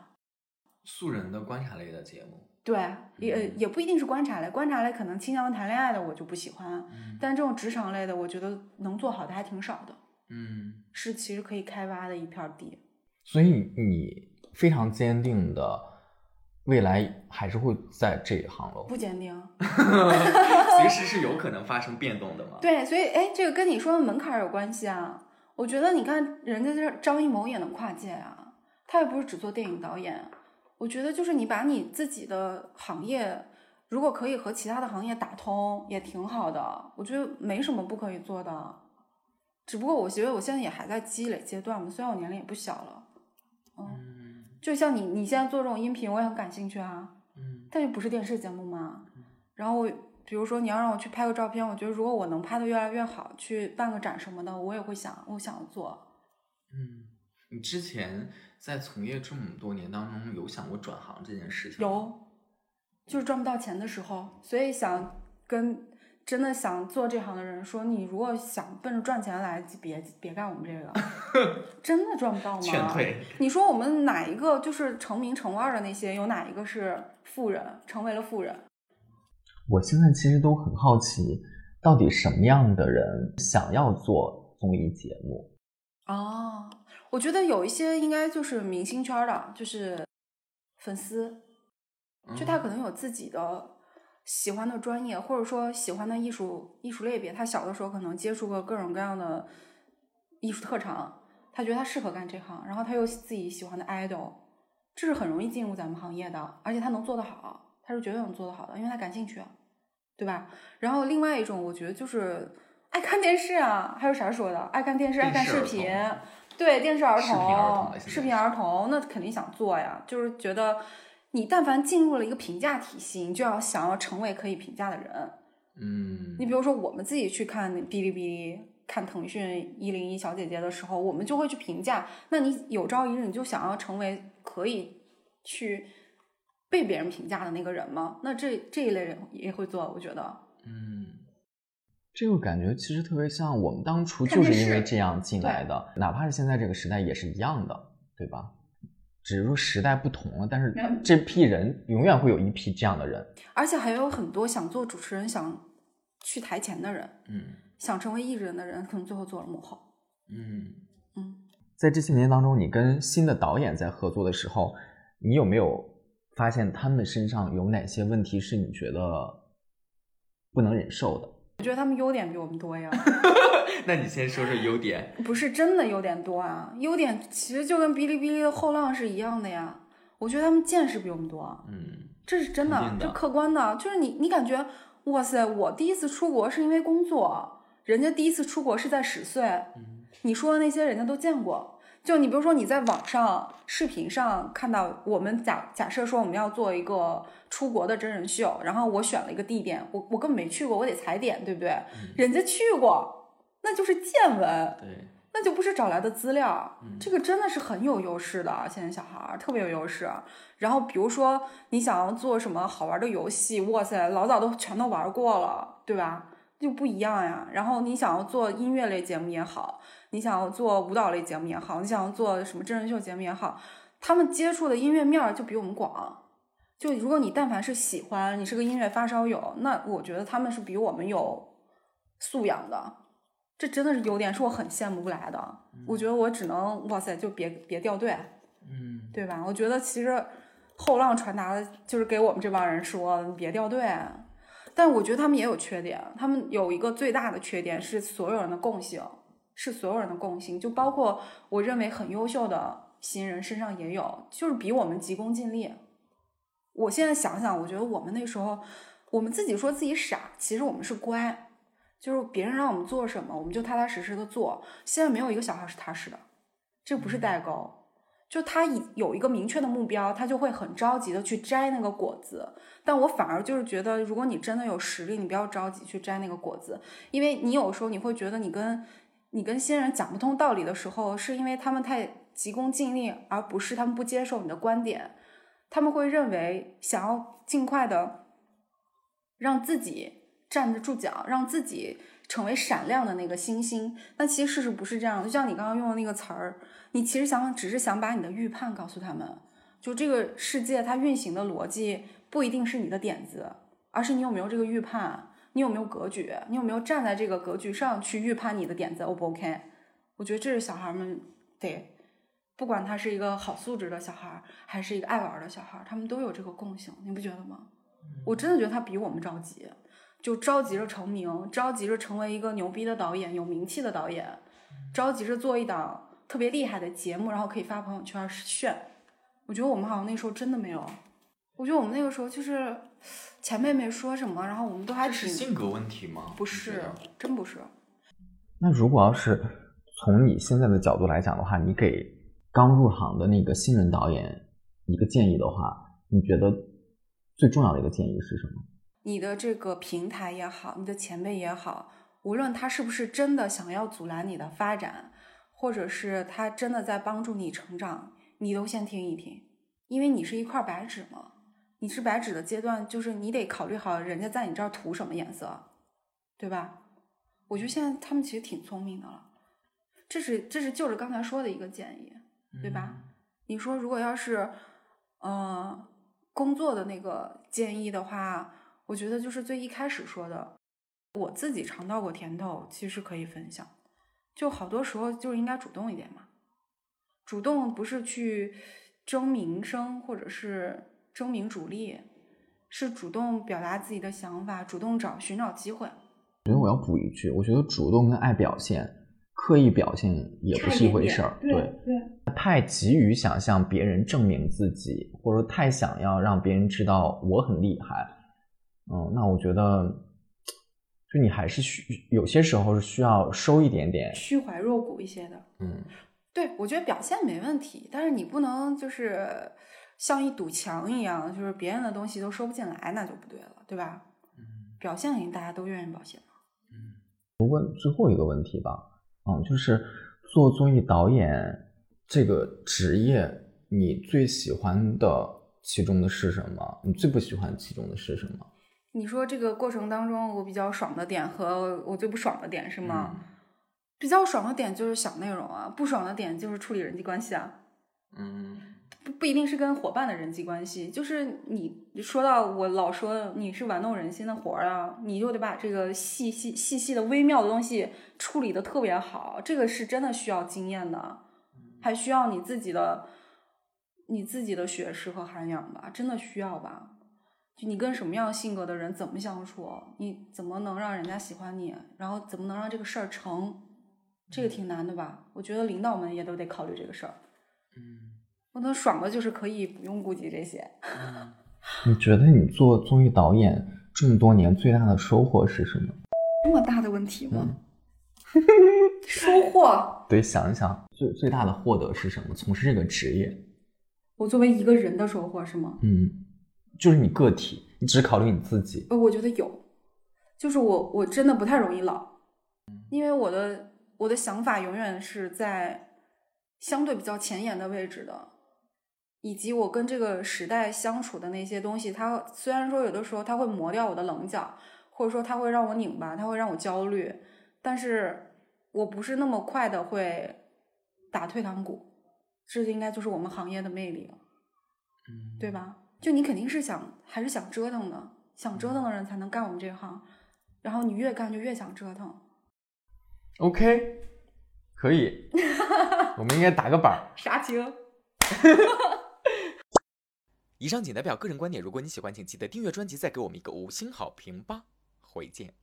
素人的观察类的节目，对，也。也不一定是观察类，观察类可能倾向于谈恋爱的我就不喜欢，嗯但这种职场类的，我觉得能做好的还挺少的，嗯。是其实可以开挖的一片地。所以你非常坚定的，未来还是会在这一行喽。不坚定，随时是有可能发生变动的嘛。对，所以哎，这个跟你说的门槛有关系啊。我觉得你看人家这张艺谋也能跨界啊，他又不是只做电影导演。我觉得就是你把你自己的行业，如果可以和其他的行业打通，也挺好的。我觉得没什么不可以做的，只不过我觉得我现在也还在积累阶段嘛，虽然我年龄也不小了。嗯就像你你现在做这种音频，我也很感兴趣啊。嗯但又不是电视节目嘛。然后我比如说你要让我去拍个照片，我觉得如果我能拍的越来越好，去办个展什么的，我也会想，我想做。嗯，你之前在从业这么多年当中，有想过转行这件事情？有，就是赚不到钱的时候，所以想跟真的想做这行的人说，你如果想奔着赚钱来，就别别干我们这个，真的赚不到吗？劝退。你说我们哪一个就是成名成腕的那些，有哪一个是富人，成为了富人？我现在其实都很好奇，到底什么样的人想要做综艺节目？哦，我觉得有一些应该就是明星圈儿的，就是粉丝，就他可能有自己的喜欢的专业，或者说喜欢的艺术艺术类别。他小的时候可能接触过各种各样的艺术特长，他觉得他适合干这行，然后他又自己喜欢的 idol，这是很容易进入咱们行业的，而且他能做得好，他是绝对能做得好的，因为他感兴趣，对吧？然后另外一种，我觉得就是爱看电视啊，还有啥说的？爱看电视，爱看视频。对电视儿童视频儿童，那肯定想做呀。就是觉得你但凡进入了一个评价体系，你就要想要成为可以评价的人。嗯，你比如说，我们自己去看哔哩哔哩、看腾讯一零一小姐姐的时候，我们就会去评价。那你有朝一日你就想要成为可以去被别人评价的那个人吗？那这这一类人也会做，我觉得。嗯这个感觉其实特别像我们当初就是因为这样进来的，哪怕是现在这个时代也是一样的，对吧？只是说时代不同了，但是嗯这批人永远会有一批这样的人。而且还有很多想做主持人、想去台前的人，嗯想成为艺人的人，可能最后做了幕后。嗯嗯。在这些年当中，你跟新的导演在合作的时候，你有没有发现他们身上有哪些问题是你觉得不能忍受的？我觉得他们优点比我们多呀，那你先说说优点。不是真的优点多啊，优点其实就跟哔哩哔哩的后浪是一样的呀。我觉得他们见识比我们多，嗯这是真的这客观的。就是你，你感觉哇塞，我第一次出国是因为工作，人家第一次出国是在十岁，嗯你说的那些人家都见过。就你比如说你在网上视频上看到我们假假设说我们要做一个出国的真人秀，然后我选了一个地点，我我根本没去过，我得踩点，对不对？人家去过，那就是见闻，对，那就不是找来的资料，嗯这个真的是很有优势的。现在小孩儿特别有优势。然后比如说你想要做什么好玩的游戏，哇塞，老早都全都玩过了，对吧？就不一样呀。然后你想要做音乐类节目也好，你想要做舞蹈类节目也好，你想要做什么真人秀节目也好，他们接触的音乐面儿就比我们广。就如果你但凡是喜欢，你是个音乐发烧友，那我觉得他们是比我们有素养的。这真的是优点，是我很羡慕不来的。我觉得我只能哇塞，就别别掉队，嗯对吧？我觉得其实后浪传达的就是给我们这帮人说，你别掉队。但我觉得他们也有缺点，他们有一个最大的缺点是所有人的共性，是所有人的共性，就包括我认为很优秀的新人身上也有，就是比我们急功近利。我现在想想，我觉得我们那时候，我们自己说自己傻，其实我们是乖，就是别人让我们做什么，我们就踏踏实实的做。现在没有一个小孩是踏实的，这不是代沟。就他以有一个明确的目标，他就会很着急的去摘那个果子。但我反而就是觉得，如果你真的有实力，你不要着急去摘那个果子，因为你有时候你会觉得你跟你跟新人讲不通道理的时候，是因为他们太急功近利，而不是他们不接受你的观点。他们会认为想要尽快的让自己站得住脚，让自己成为闪亮的那个星星。但其实事实不是这样，就像你刚刚用的那个词儿，你其实想只是想把你的预判告诉他们，就这个世界它运行的逻辑不一定是你的点子，而是你有没有这个预判。你有没有格局？你有没有站在这个格局上去预判你的点子 O 不 OK？我觉得这是小孩们得，不管他是一个好素质的小孩，还是一个爱玩的小孩，他们都有这个共性，你不觉得吗？我真的觉得他比我们着急，就着急着成名，着急着成为一个牛逼的导演，有名气的导演，着急着做一档特别厉害的节目，然后可以发朋友圈炫。我觉得我们好像那时候真的没有，我觉得我们那个时候就是。前辈没说什么，然后我们都还挺是性格问题吗？不是，真不是。那如果要是从你现在的角度来讲的话，你给刚入行的那个新人导演一个建议的话，你觉得最重要的一个建议是什么？你的这个平台也好，你的前辈也好，无论他是不是真的想要阻拦你的发展，或者是他真的在帮助你成长，你都先听一听，因为你是一块白纸嘛。你是白纸的阶段，就是你得考虑好人家在你这儿涂什么颜色，对吧？我觉得现在他们其实挺聪明的了，这是这是就是刚才说的一个建议，对吧？你说如果要是呃工作的那个建议的话，我觉得就是最一开始说的，我自己尝到过甜头，其实可以分享。就好多时候就是应该主动一点嘛，主动不是去争名声，或者是。争名逐利，是主动表达自己的想法，主动找寻找机会。我觉得我要补一句，我觉得主动跟爱表现、刻意表现也不是一回事儿。对对，太急于想向别人证明自己，或者太想要让别人知道我很厉害，嗯，那我觉得，就你还是需有些时候是需要收一点点，虚怀若谷一些的。嗯，对，我觉得表现没问题，但是你不能就是。像一堵墙一样，就是别人的东西都收不进来，那就不对了，对吧？嗯，表现肯定大家都愿意表现嘛。嗯，我问最后一个问题吧，嗯，就是做综艺导演这个职业，你最喜欢的其中的是什么？你最不喜欢其中的是什么？你说这个过程当中，我比较爽的点和我最不爽的点是吗？嗯、比较爽的点就是想内容啊，不爽的点就是处理人际关系啊。嗯。不不一定是跟伙伴的人际关系，就是你说到我老说你是玩弄人心的活儿啊，你就得把这个细细细细的微妙的东西处理的特别好，这个是真的需要经验的，还需要你自己的你自己的学识和涵养吧，真的需要吧？就你跟什么样性格的人怎么相处，你怎么能让人家喜欢你，然后怎么能让这个事儿成，这个挺难的吧？我觉得领导们也都得考虑这个事儿。嗯。我能爽的就是可以不用顾及这些。你觉得你做综艺导演这么多年最大的收获是什么？这么大的问题吗？收获？得，想一想，最最大的获得是什么？从事这个职业，我作为一个人的收获是吗？嗯，就是你个体，你只考虑你自己。呃，我觉得有，就是我我真的不太容易老，因为我的我的想法永远是在相对比较前沿的位置的。以及我跟这个时代相处的那些东西，它虽然说有的时候它会磨掉我的棱角，或者说它会让我拧巴，它会让我焦虑，但是我不是那么快的会打退堂鼓，这应该就是我们行业的魅力了，嗯，对吧？就你肯定是想还是想折腾的，想折腾的人才能干我们这行，然后你越干就越想折腾。OK，可以，我们应该打个板儿。杀青？以上仅代表个人观点，如果你喜欢，请记得订阅专辑，再给我们一个五星好评吧。回见。